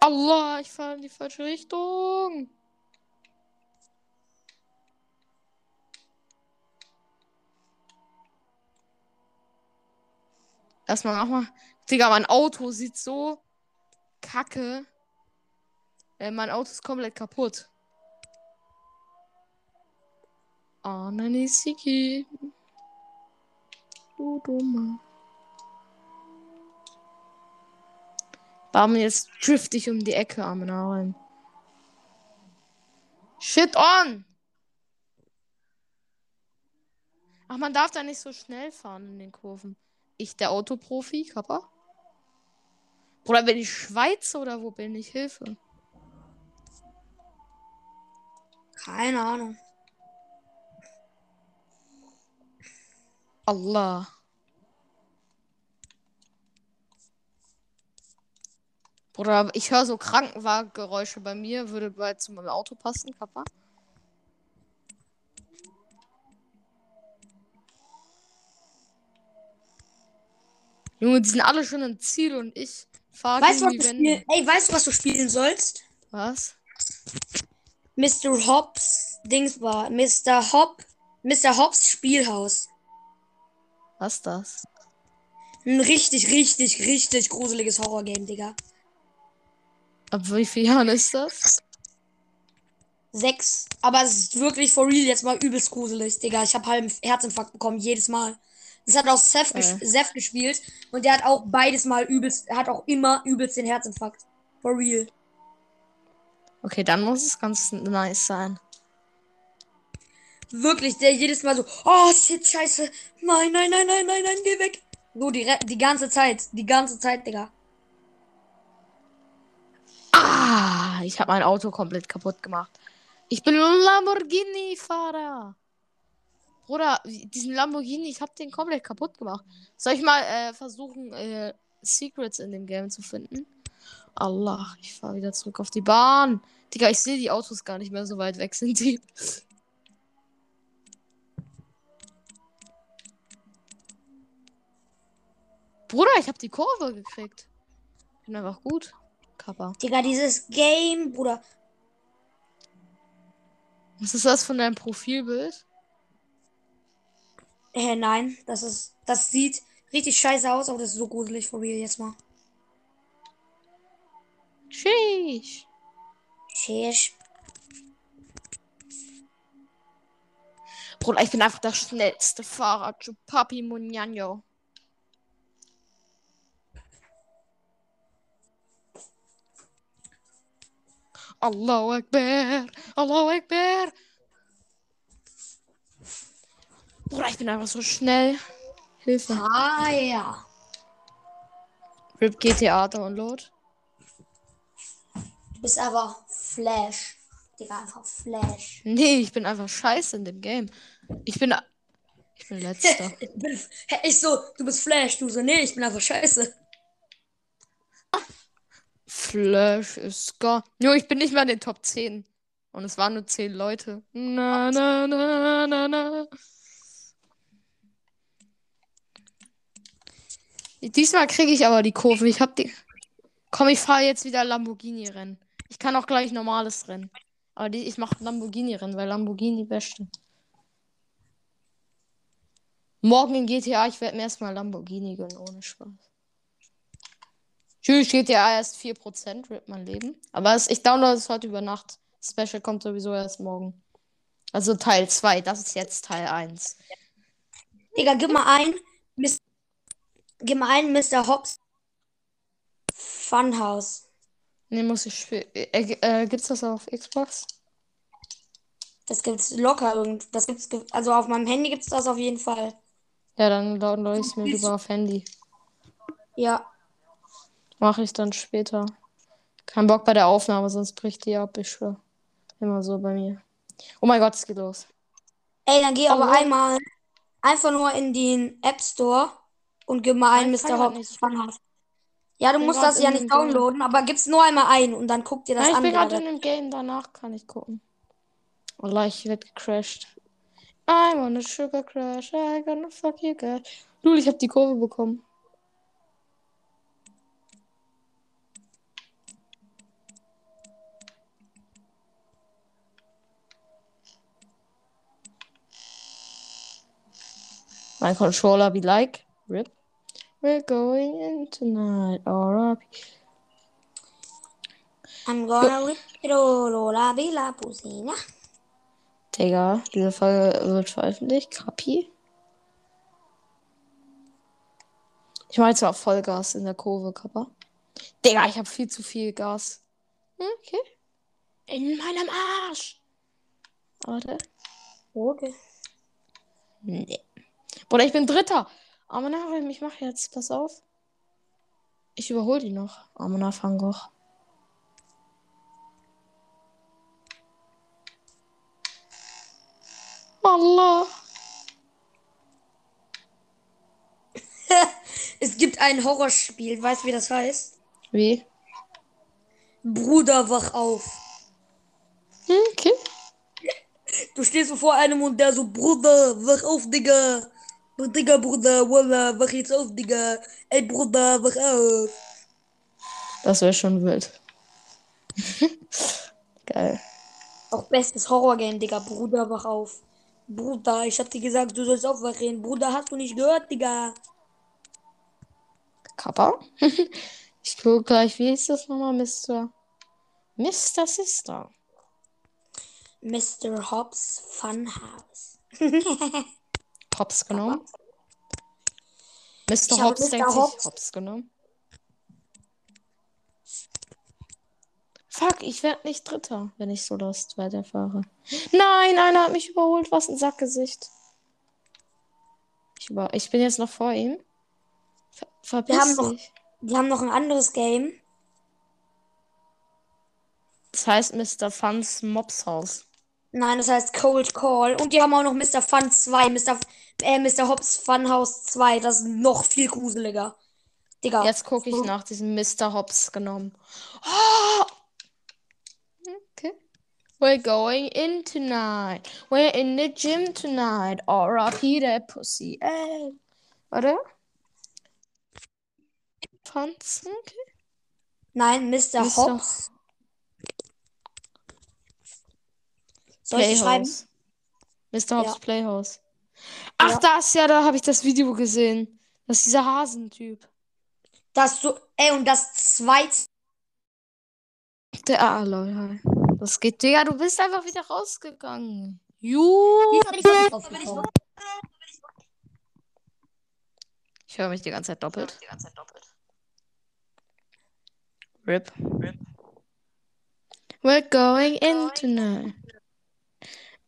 Allah, ich fahre in die falsche Richtung. Erstmal mach mal. Digga, mein Auto sieht so kacke. Äh, mein Auto ist komplett kaputt. Ananisiki. Du dummer. Bam, jetzt drift ich um die Ecke, arme Nahrung. Shit on! Ach, man darf da nicht so schnell fahren in den Kurven. Ich, der Autoprofi, Kappa? Oder bin ich Schweizer oder wo bin ich? Hilfe. Keine Ahnung. Allah. Bruder, ich höre so Krankenwagengeräusche bei mir. Würde bald zu meinem Auto passen, Kappa. Junge, die sind alle schon im Ziel und ich Weißt du, was du spielen? Ey, weißt du, was du spielen sollst? Was? Mr. Hobbs Dings war. Mr. Hobb. Mr. Hobbs Spielhaus. Was ist das? Ein richtig, richtig, richtig gruseliges Horrorgame, Digga. Ab wie vielen Jahren ist das? Sechs. Aber es ist wirklich for real jetzt mal übelst gruselig, Digga. Ich habe halben Herzinfarkt bekommen, jedes Mal. Das hat auch Seth, ges Äh. Seth gespielt und der hat auch beides Mal übelst, hat auch immer übelst den Herzinfarkt. For real. Okay, dann muss es ganz nice sein. Wirklich, der jedes Mal so, oh shit, scheiße. Nein, nein, nein, nein, nein, nein, geh weg. So, die, die ganze Zeit. Die ganze Zeit, Digga. Ah, ich habe mein Auto komplett kaputt gemacht. Ich bin Lamborghini-Fahrer. Bruder, diesen Lamborghini, ich habe den komplett kaputt gemacht. Soll ich mal äh, versuchen, äh, Secrets in dem Game zu finden? Allah, ich fahre wieder zurück auf die Bahn. Digga, ich sehe die Autos gar nicht mehr so weit weg sind die. Bruder, ich habe die Kurve gekriegt. Bin einfach gut. Kappa. Digga, dieses Game, Bruder. Was ist das von deinem Profilbild? Äh, nein, das ist, das sieht richtig scheiße aus, aber das ist so gruselig, for real, jetzt mal. Sheesh. Sheesh. Bruder, ich bin einfach der schnellste Fahrer. Papi Munyanyo. Allahu Akbar. Allahu Akbar. Bruder, ich bin einfach so schnell. Hilfe. Ah, ja. RIP GTA Download. Du bist aber Flash. Digga, einfach Flash. Nee, ich bin einfach scheiße in dem Game. Ich bin. Ich bin letzter. ich, bin, Hä, ich so, du bist Flash. Du so, nee, ich bin einfach scheiße. Flash ist gar. Jo, ich bin nicht mehr in den Top 10. Und es waren nur 10 Leute. Na, na, na, na, na. Diesmal kriege ich aber die Kurve. Ich hab die. Komm, ich fahre jetzt wieder Lamborghini-Rennen. Ich kann auch gleich normales Rennen. Aber die, ich mache Lamborghini-Rennen, weil Lamborghini beste. Morgen in GTA, ich werde mir erstmal Lamborghini gönnen, ohne Spaß. Tschüss, GTA erst 4%, wird mein Leben. Aber es, ich downloade es heute über Nacht. Special kommt sowieso erst morgen. Also Teil 2, das ist jetzt Teil 1. Digga, gib mal ein. Mis- Gib mal ein, Mr. Hobbs. Funhouse. Ne, muss ich spielen. Äh, äh, gibt's das auf Xbox? Das gibt's locker irgend. Das gibt's. Also auf meinem Handy gibt's das auf jeden Fall. Ja, dann downloade ich es mir lieber auf Handy. Ja. Mache ich dann später. Kein Bock bei der Aufnahme, sonst bricht die ab, ich schwör. Immer so bei mir. Oh mein Gott, es geht los. Ey, dann geh aber einmal einfach nur in den App Store und gib mal ein ich Mr. Hobbs. Ja, du bin musst das ja nicht downloaden, aber gib's nur einmal ein und dann guck dir das Nein, ich an. bin Digga. gerade in dem Game, danach kann ich gucken. Wallah, ich werd gecrashed. I wanna sugar crash, I gonna fuck you girl. Lul, ich hab die Kurve bekommen. Mein Controller be like, rip. We're going in tonight, alright. I'm gonna rip it all, la, ja. Digga, diese Folge wird veröffentlicht. Kapi. Ich jetzt mal Vollgas in der Kurve, Kappa. Digga, ich habe viel zu viel Gas. Okay. In meinem Arsch. Warte. Okay. Nee. Bruder, ich bin Dritter. Amana, ich mache jetzt. Pass auf. Ich überhole die noch. Amana Fangoch. Allah. Es gibt ein Horrorspiel, weißt du, wie das heißt? Wie? Bruder, wach auf. Hm, Okay. Du stehst so vor einem und der so, Bruder, wach auf, Digga. Digga, Bruder, Wallah, wach jetzt auf, Digga. Ey, Bruder, wach auf. Das wäre schon wild. Geil. Auch bestes Horrorgame, Digga. Bruder, wach auf. Bruder, ich hab dir gesagt, du sollst aufwachen. Bruder, hast du nicht gehört, Digga? Kappa. ich gucke gleich, wie hieß das nochmal, Mr. Mr. Sister. Mr. Hobbs Funhouse. Hops genommen. Mr. Hops denkt sich Hobbs- Hops genommen. Fuck, ich werde nicht Dritter, wenn ich so lost weiterfahre. Nein, einer hat mich überholt. Was ein Sackgesicht. Ich, über ich bin jetzt noch vor ihm. Ver verpiss Wir haben noch- dich. Die haben noch ein anderes Game. Das heißt Mr. Funs Mobs Haus. Nein, das heißt Cold Call. Und die haben auch noch Mr. Fun 2. Mr. F- Äh, Mr. Hobbs Funhouse 2. Das ist noch viel gruseliger. Digga. Jetzt gucke ich nach diesem Mr. Hobbs genommen. Oh! Okay. We're going in tonight. We're in the gym tonight. R.I.P. that pussy. Ey. Warte. Fanz. Okay. Nein, Mr. Mr. Hobbs. Soll ich schreiben? Playhouse. Mr. Hobbs Ja. Playhouse. Ach, Ja. das, ja, da habe ich das Video gesehen. Das ist dieser Hasentyp. Das so. Ey, und das zweite. Der, ah, lol. Das geht, Digga, du bist einfach wieder rausgegangen. Juhu. Ich wirklich drauf gekommen. Ich höre mich die ganze Zeit doppelt. Rip. We're going in tonight.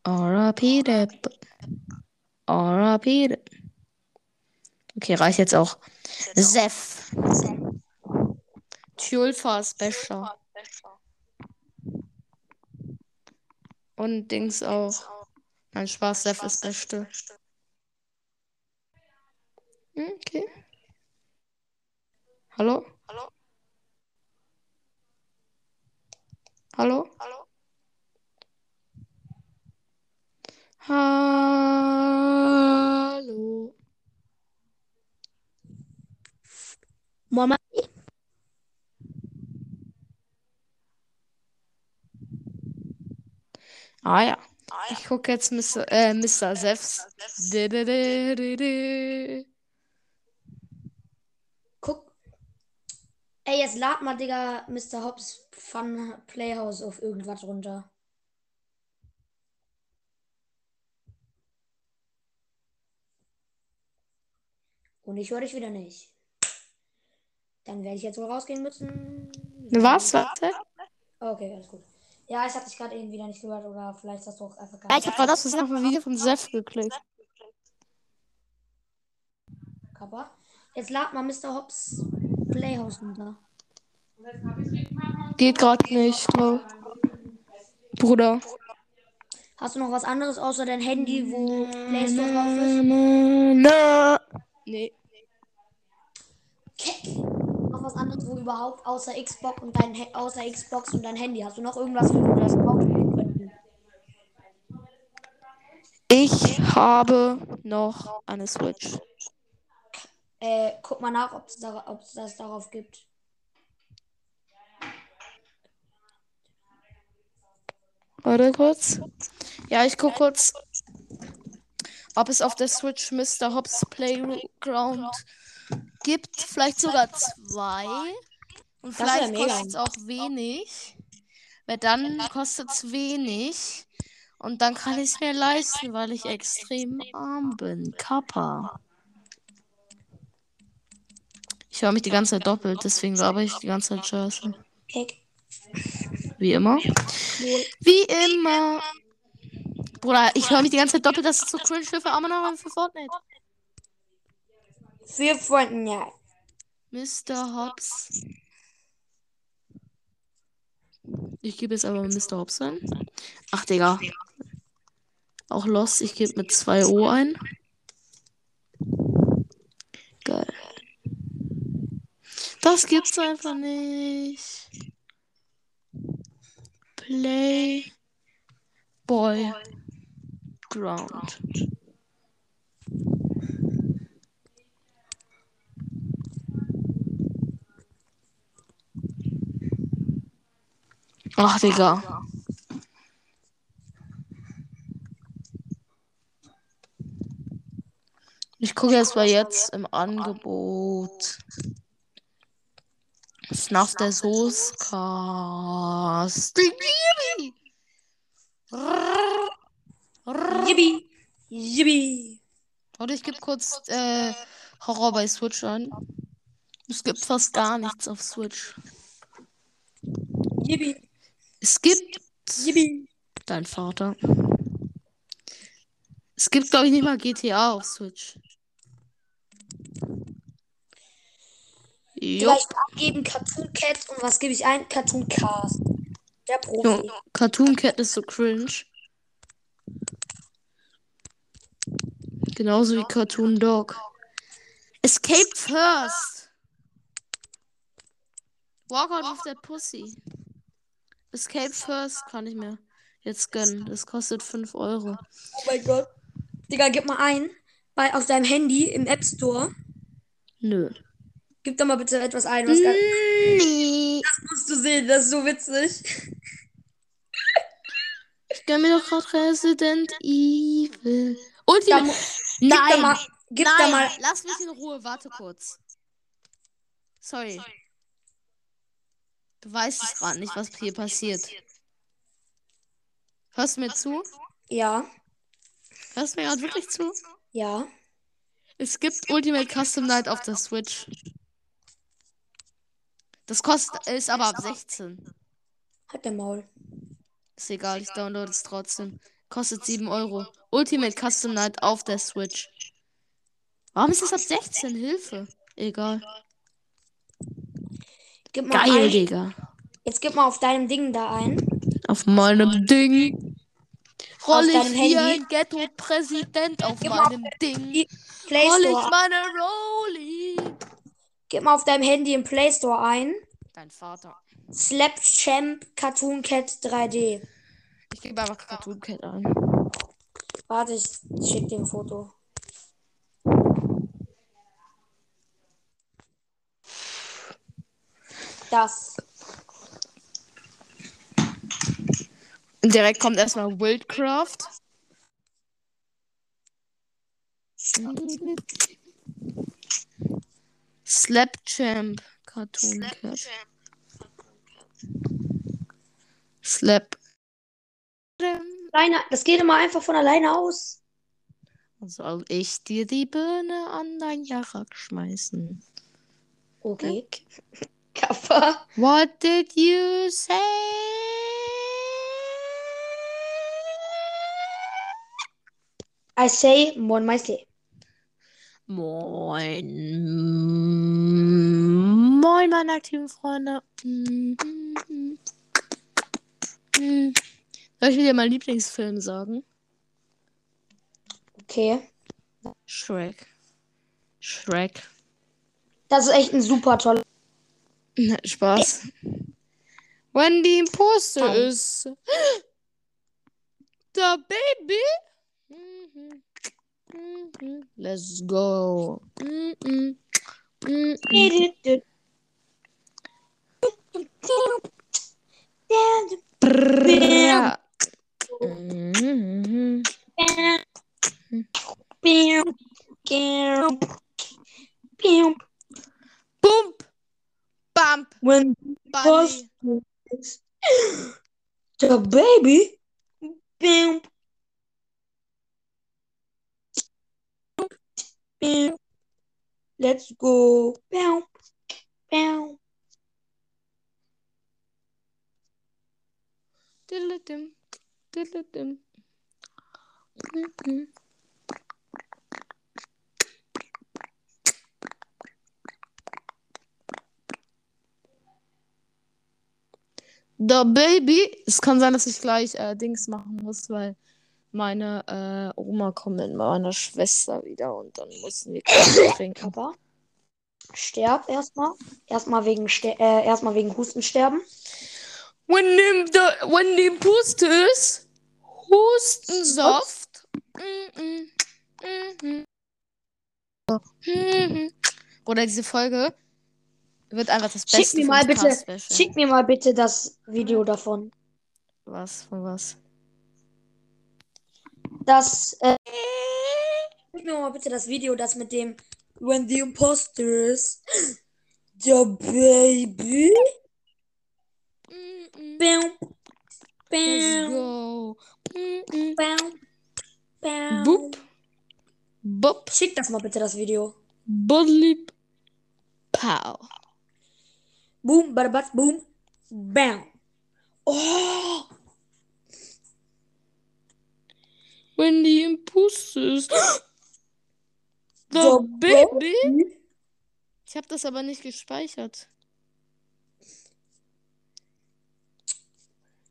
The b- R.I.P. the- Okay, reicht jetzt auch. Sef. Tulfa ist besser. Und Dings auch. Nein, Spaß, Sef ist beste. Hm, Okay. Hallo? Hallo? Hallo? Mama. Ah ja, Ich gucke jetzt Mr. Äh. Guck. Ey, jetzt lad mal, Digga, Mr. Hobbs Fun Playhouse auf irgendwas runter. Und ich höre dich wieder nicht. Dann werde ich jetzt wohl rausgehen müssen. Was? Warte. Okay, alles gut. Ja, ich hatte dich gerade eben wieder nicht gehört oder vielleicht hast du auch einfach gar ich hab War das? Ist auf ein Video von Sef geklickt. Kappa. Jetzt lad mal Mr. Hobbs Playhouse runter. Geht gerade nicht, glaub. Bruder. Hast du noch was anderes außer dein Handy, wo Play Store drauf ist? Na. Nee. Keck. Noch was anderes, wo überhaupt außer Xbox und dein Ha- außer Xbox und dein Handy hast du noch irgendwas, wo du das ausspielen könnten? Ich habe noch eine Switch. Äh, guck mal nach, ob es da, das darauf gibt. Warte kurz. Ja, ich guck kurz, ob es auf der Switch Mr. Hobbs Playground gibt. Vielleicht sogar zwei. Und Das vielleicht kostet es auch wenig. Weil dann kostet es wenig. Und dann kann ich es mir leisten, weil ich extrem arm bin. Kappa. Ich höre mich die ganze Zeit doppelt, deswegen laber ich die ganze Zeit. Keck. Wie immer. Wie immer. Bruder, ich höre mich die ganze Zeit doppelt, das ist so cringe für und für Fortnite. Für ja. Mr. Hobbs. Ich gebe jetzt aber Mr. Hobbs ein. Ach, Digga. Auch Lost, ich gebe mit 2 O ein. Geil. Das gibt's einfach nicht. Play Boy Ground. Ach, Digga. Ich gucke jetzt mal jetzt im Angebot. Snuff der Soßcast. Yippie. Yippie. Warte, ich gebe kurz äh, Horror bei Switch ein. Es gibt fast gar nichts auf Switch. Yippie. Es gibt Yippie. dein Vater. Es gibt, glaube ich, nicht mal GTA auf Switch. Jupp. ich abgeben Cartoon Cat und was gebe ich ein? Cartoon Cast. Der Profi. Jo, Cartoon Cat ist so cringe. Genauso wie Cartoon Dog. Escape first. Walk out with that pussy. Escape first kann ich mir jetzt gönnen. Das kostet 5 Euro. Oh mein Gott. Digga, gib mal ein. Bei, auf deinem Handy im App Store. Nö. Gib da mal bitte etwas ein. Was Nee. das musst du sehen, das ist so witzig. Ich gönn mir doch gerade Resident Evil. Da, Ultimate. Gib da Nein. mal. Gib da Nein, mal. lass mich in Ruhe, warte kurz. Sorry. Du weißt es gerade nicht, was hier passiert. Hörst du mir zu? Ja. Hörst du mir gerade wirklich zu? Ja. Es gibt Ultimate Custom Night auf der Switch. Das kostet, ist aber ab 16. Hat der Maul. Ist egal, ich download es trotzdem. Kostet 7 Euro. Ultimate Custom Night auf der Switch. Warum ist das ab 16? Hilfe. Egal. Gib mal Geil, ein. Digga. Jetzt gib mal auf deinem Ding da ein. Auf meinem Ding. Roll ich wie Handy? ein Ghetto-Präsident auf Gib mal auf meinem Ding. Roll ich meine Rolli. Gib mal auf deinem Handy im Play Store ein. Dein Vater. Slap Champ Cartoon Cat 3D. Ich gebe einfach Cartoon Cat ein. Warte, ich schick dir ein Foto. Das. Direkt kommt erstmal Wildcraft. Slapchamp Cartoon Cat. Slap. Alleine, das geht immer einfach von alleine aus. Soll ich dir die Birne an dein Jarak schmeißen? Okay. Kappa. What did you say? I say, Mon Meister. Moin. Moin, meine aktiven Freunde. Mhm. Soll ich dir meinen Lieblingsfilm sagen? Okay. Shrek. Shrek. Das ist echt ein super toller. Na, Spaß. When the imposter Fun. is the baby. Mhm. Mhm. Let's go. Mhm. Mhm. Brrrr. Mhm. Bump. Bump. When Bunny. the baby. Bam. Bam. Let's go. Bam. Bam. Diddle-dim. The Baby. Es kann sein, dass ich gleich äh, Dings machen muss, weil meine äh, Oma kommt mit meiner Schwester wieder und dann müssen wir Kaffee trinken. Kappa. Sterb erstmal. Erstmal wegen, Ster äh, erstmal wegen Hustensterben. When the, the, when the Pustes Hustensaft. Mhm. Mhm. Mhm. Oder diese Folge wird einfach das Schick Beste mir mal bitte, Cast-Special. schick mir mal bitte das Video davon. Was, von was? Das, äh, schick mir mal bitte das Video, das mit dem When the Imposters, the baby, Mhm. bam, Let's bam, go. Bam, bam. Boop. Boop. Schick das mal bitte, das Video. Bodlip. Pow. Boom, badabat, boom, bam. Oh, When the Impulses. The The Baby. Ich habe das aber nicht gespeichert.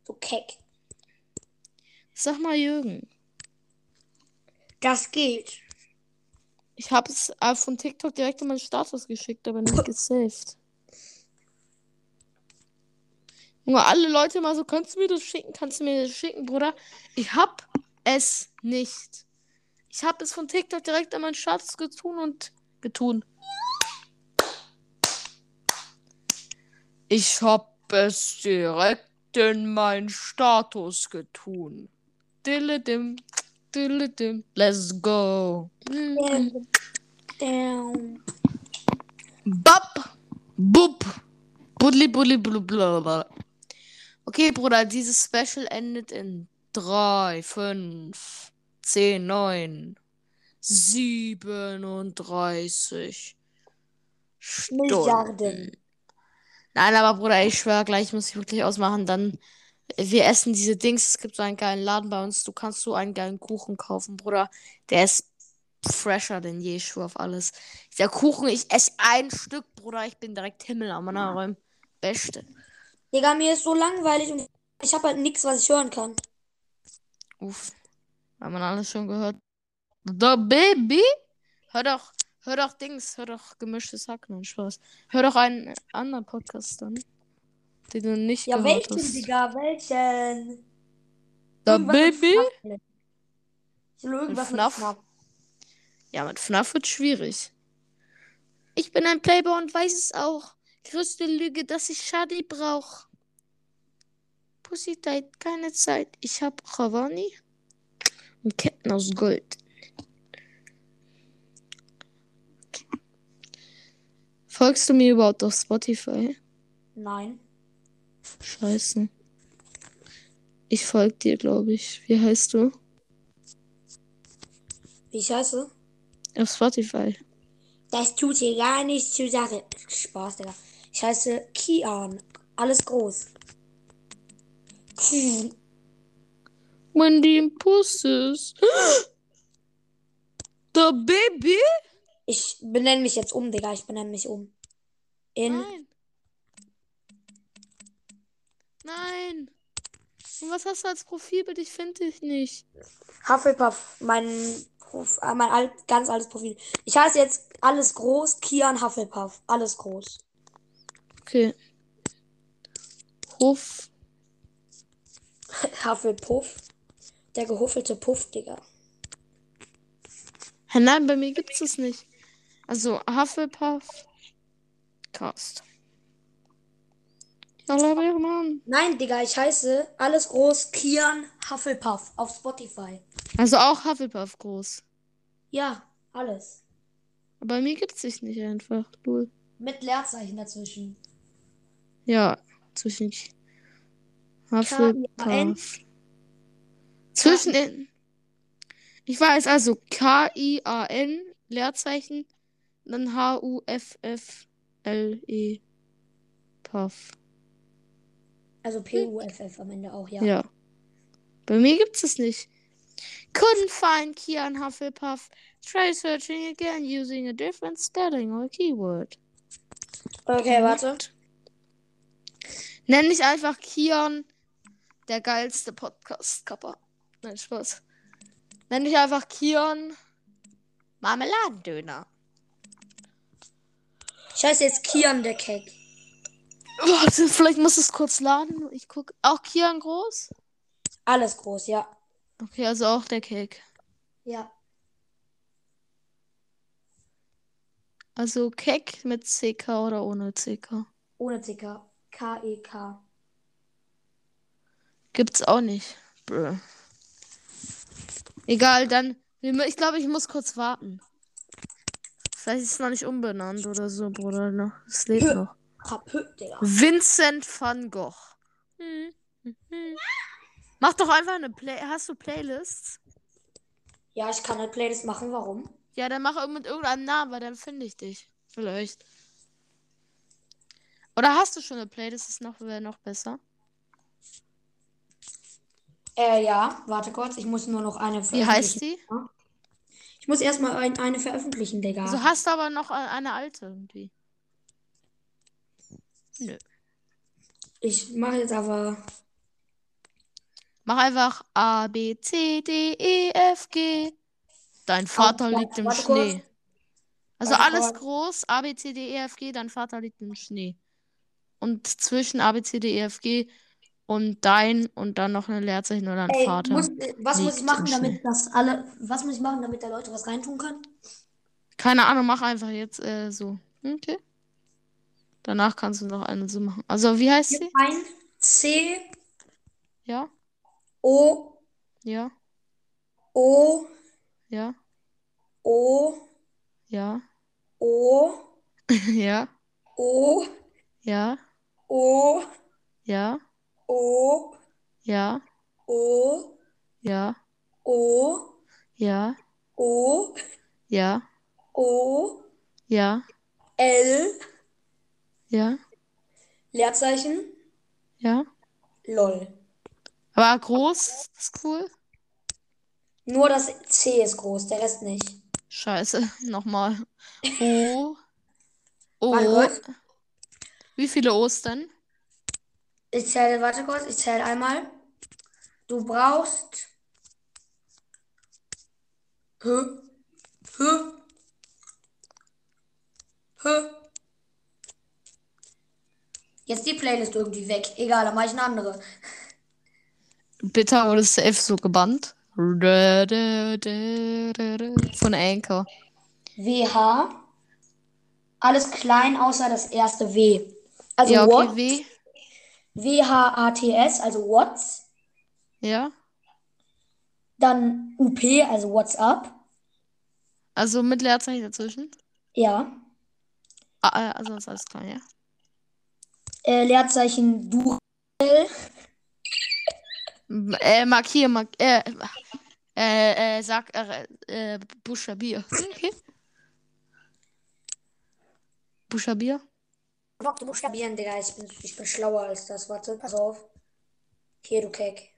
So keck. Sag mal, Jürgen. Das geht. Ich habe es äh, von TikTok direkt in meinen Status geschickt, aber nicht gesaved. Junge, alle Leute mal so, kannst du mir das schicken? Kannst du mir das schicken, Bruder? Ich hab es nicht. Ich habe es von TikTok direkt in meinen Status getun und getun. Ich hab es direkt in meinen Status getun. Dilledim, dilledim, let's go. Bam. Bap, bup, budli, budli, blub, blub. Okay, Bruder, dieses Special endet in 3, 5, 10, 9, 37 Stunden. Milliarden. Nein, aber Bruder, ich schwör, gleich muss ich wirklich ausmachen. Dann, wir essen diese Dings. Es gibt so einen geilen Laden bei uns. Du kannst so einen geilen Kuchen kaufen, Bruder. Der ist fresher denn je, ich schwör auf alles. Der Kuchen, ich esse ein Stück, Bruder. Ich bin direkt Himmel am Räumen. Beste. Digga, mir ist so langweilig und ich habe halt nichts, was ich hören kann. Uff. Hat man alles schon gehört. The Baby? Hör doch, hör doch Dings, hör doch gemischtes Hack, nein, Spaß. Hör doch einen anderen Podcast dann, den du nicht Ja, gehört welchen, hast. Digga? Welchen? Mit Baby? Ich will irgendwas mit FNAF? FNAF. Ja, mit FNAF wird schwierig. Ich bin ein Playboy und weiß es auch. Größte Lüge, dass ich Shadi brauch. Pussytight, keine Zeit. Ich hab Chavani und Ketten aus Gold. Folgst du mir überhaupt auf Spotify? Nein. Scheiße. Ich folg dir, glaube ich. Wie heißt du? Wie ich heiße? Auf Spotify. Das tut hier gar nichts zur Sache. Spaß, Digga. Ich heiße Kian. Alles groß. When the impulses. The baby? Ich benenne mich jetzt um, Digga. Ich benenne mich um. In. Nein. Nein. Und was hast du als Profilbild? Ich finde dich nicht. Hufflepuff. Mein, Prof äh, mein alt, ganz altes Profil. Ich heiße jetzt alles groß. Kian Hufflepuff. Alles groß. Okay. Hof. Hufflepuff. Der gehuffelte Puff, Digga. Nein, bei mir gibt es nicht. Also Hufflepuff. Cast. Nein, Digga, ich heiße alles groß Kian Hufflepuff auf Spotify. Also auch Hufflepuff groß. Ja, alles. Aber mir gibt es dich nicht einfach. Null. Mit Leerzeichen dazwischen. Ja, zwischen. Hufflepuff. Zwischen den. Ich weiß, also K-I-A-N, Leerzeichen, dann H-U-F-F-L-E. Puff. Also P-U-F-F am Ende auch, ja. Ja. Bei mir gibt es nicht. Couldn't find Kian Hufflepuff. Try searching again using a different spelling or keyword. Okay, warte. Nenn dich einfach Kian, der geilste Podcast-Kapper. Nein, Spaß. Nenn dich einfach Kian Marmeladendöner. Ich heiße jetzt Kian der Keck. Warte, vielleicht muss es kurz laden. Ich guck. Auch Kian groß? Alles groß, ja. Okay, also auch der Cake. Ja. Also Kek mit CK oder ohne CK. Ohne CK. K-E-K. Gibt's auch nicht. Brr. Egal, dann. Ich glaube, ich muss kurz warten. Vielleicht ist es noch nicht umbenannt oder so, Bruder. Noch. Es lebt noch. Kapö, Digga. Vincent van Gogh. Hm, hm, hm. Mach doch einfach eine Play. Hast du Playlists? Ja, ich kann eine Playlist machen. Warum? Ja, dann mach mit irgendeinem Namen, weil dann finde ich dich. Vielleicht. Oder hast du schon eine Playlist? Ist noch, wäre noch besser. Äh, ja. Warte kurz. Ich muss nur noch eine Wie heißt die? Ich muss erstmal ein, eine veröffentlichen, Digga. Also hast du aber noch äh, eine alte irgendwie. Nö. ich mache jetzt aber. Mach einfach A, B, C, D, E, F, G. Dein Vater warte, liegt im warte kurz. Schnee. Also Warte alles kurz. groß, A, B, C, D, E, F, G, dein Vater liegt im Schnee. Und zwischen A, B, C, D, E, F, G und dein und dann noch ein Leerzeichen oder ein Ey, Vater. muss, äh, was muss ich machen, damit das alle. Was muss ich machen, damit da Leute was reintun können? Keine Ahnung, mach einfach jetzt äh, so. Okay. Danach kannst du noch eine so machen. Also, wie heißt sie? Ein C. Ja, O. Ja, O. Ja, O. Ja, O. Ja, O. Ja, O. Ja, O ja, O ja, O ja, O ja, O ja, L ja, Leerzeichen ja. LOL. Aber groß ist cool. Nur das C ist groß, der Rest nicht. Scheiße, nochmal. O. O. Wie viele O's denn? Ich zähle, warte kurz, ich zähle einmal. Du brauchst. Hä? Hä? Hä? Jetzt die Playlist irgendwie weg. Egal, dann mache ich eine andere. Bitte wurde safe so gebannt. Von Anchor. WH. Alles klein außer das erste W. Also Ja, okay, W. W-H-A-T-S, also What's. Ja? Dann UP, also WhatsApp. Also mit Leerzeichen dazwischen? Ja. Ah, äh, also ist alles klar, ja? Äh, Leerzeichen Durel. Äh, markier, mark äh, äh, äh, sag, äh, äh, Buchstabier. Okay. Buchstabier? Noch zu buchstabieren, Digga. Ich bin, ich bin schlauer als das. Warte, pass auf. Hier, du Keck.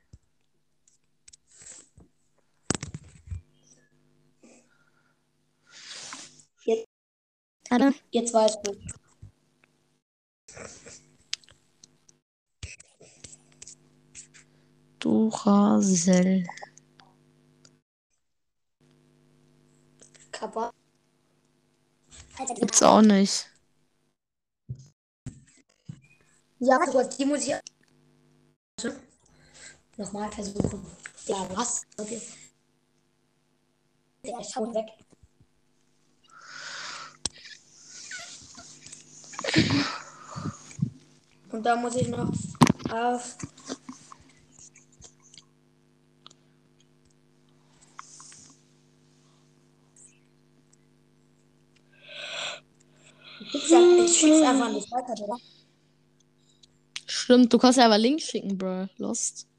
Warte. Jetzt weißt du. Duracell. Kappa. Gibt's auch nicht. Ja, kurz, die muss ich. Warte. Nochmal versuchen. Ja, was? Okay. Der ist schon weg. Und da muss ich noch auf. Ich schick's ja- Ich einfach an dich weiter, oder? Stimmt, du kannst ja aber Link schicken, bro. Lost.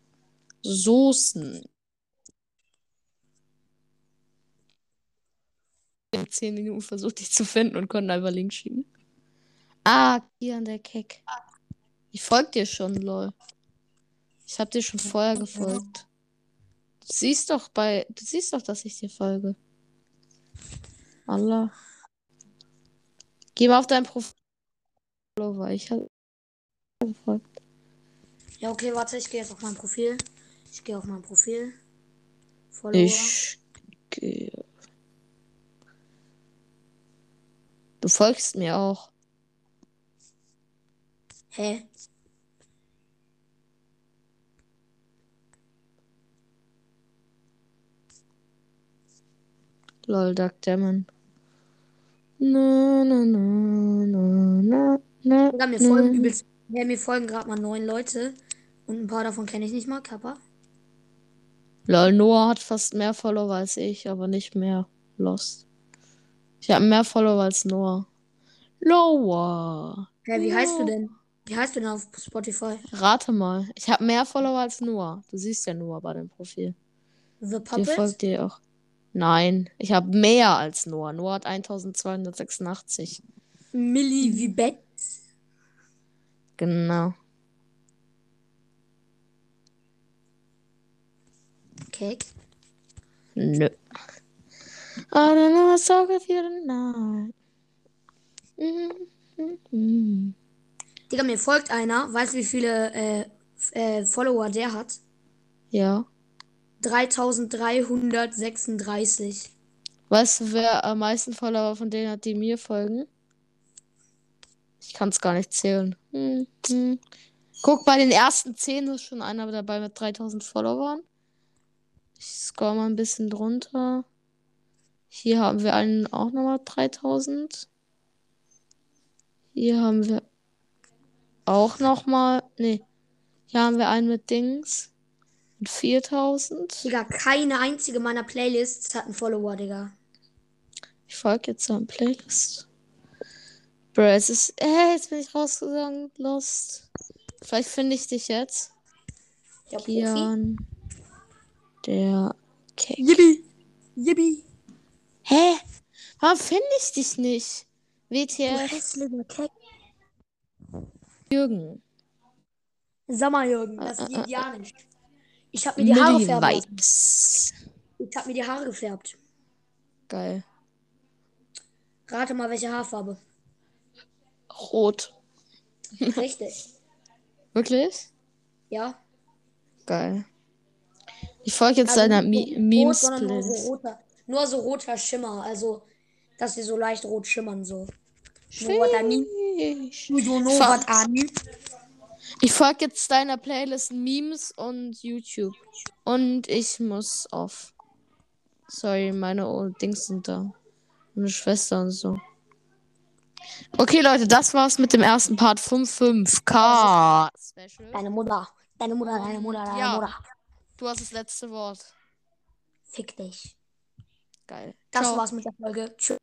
Soßen. In 10 Minuten versucht dich zu finden und konnten einfach Link schicken. Ah, hier an der Keck. Ich folg dir schon, lol. Ich hab dir schon vorher gefolgt. Du siehst doch bei. Du siehst doch, dass ich dir folge. Allah. Geh mal auf dein Profil. Ich hab gefolgt. Ja, okay, warte, ich gehe jetzt auf mein Profil. Ich gehe auf mein Profil. Follower. Ich gehe. Du folgst mir auch. Hä? Lol, Duck Demon. Na, na, na, na, na, na, Digga, mir folgen übelst. Ja, mir folgen gerade mal neun Leute. Und ein paar davon kenne ich nicht mal, Kappa. Lol, Noah hat fast mehr Follower als ich, aber nicht mehr. Lost. Ich habe mehr Follower als Noah. Noah. Hä, wie heißt du denn? Wie heißt du denn auf Spotify? Rate mal. Ich habe mehr Follower als Noah. Du siehst ja Noah bei dem Profil. The Puppet? folgt dir auch. Nein, ich habe mehr als Noah. Noah hat 1286. Millie wie Bett. Genau. Cake. Nö. I don't know what's talk with you tonight. Mhm, mhm. Digga, mir folgt einer. Weißt du, wie viele äh, äh, Follower der hat? Ja. 3336. Weißt du, wer am meisten Follower von denen hat, die mir folgen? Ich kann es gar nicht zählen. Hm, hm. Guck, bei den ersten 10 ist schon einer dabei mit 3000 Followern. Ich scroll mal ein bisschen drunter. Hier haben wir einen auch nochmal 3000. Hier haben wir auch nochmal. Nee. Hier haben wir einen mit Dings. Mit 4000. Digga, keine einzige meiner Playlists hat einen Follower, Digga. Ich folge jetzt seinem Playlist. Bro, es ist. Äh, jetzt bin ich rausgegangen. Lost. Vielleicht finde ich dich jetzt. Der Profi. Der Cake. Yippie. Yippie. Hä? Warum finde ich dich nicht? WTF. Jürgen. Sommerjürgen, das ist Äh, äh, äh, indianisch. Ich hab mir die Haare. Vibes. Ich hab mir die Haare gefärbt. Geil. Rate mal, welche Haarfarbe. Rot. Richtig. Wirklich? Ja. Geil. Ich folge jetzt Also deiner nicht so nur so Memes-Playlist. roter, nur so roter Schimmer. Also, dass sie so leicht rot schimmern so. Ich folge jetzt deiner Playlist Memes und YouTube. Und ich muss auf. Sorry, meine o Dings sind da. Meine Schwester und so. Okay, Leute, das war's mit dem ersten Part vom 5K Special. Deine Mutter. Deine Mutter, deine Mutter, deine Ja. Mutter. Du hast das letzte Wort. Fick dich. Geil. Das Ciao. war's mit der Folge. Tschüss.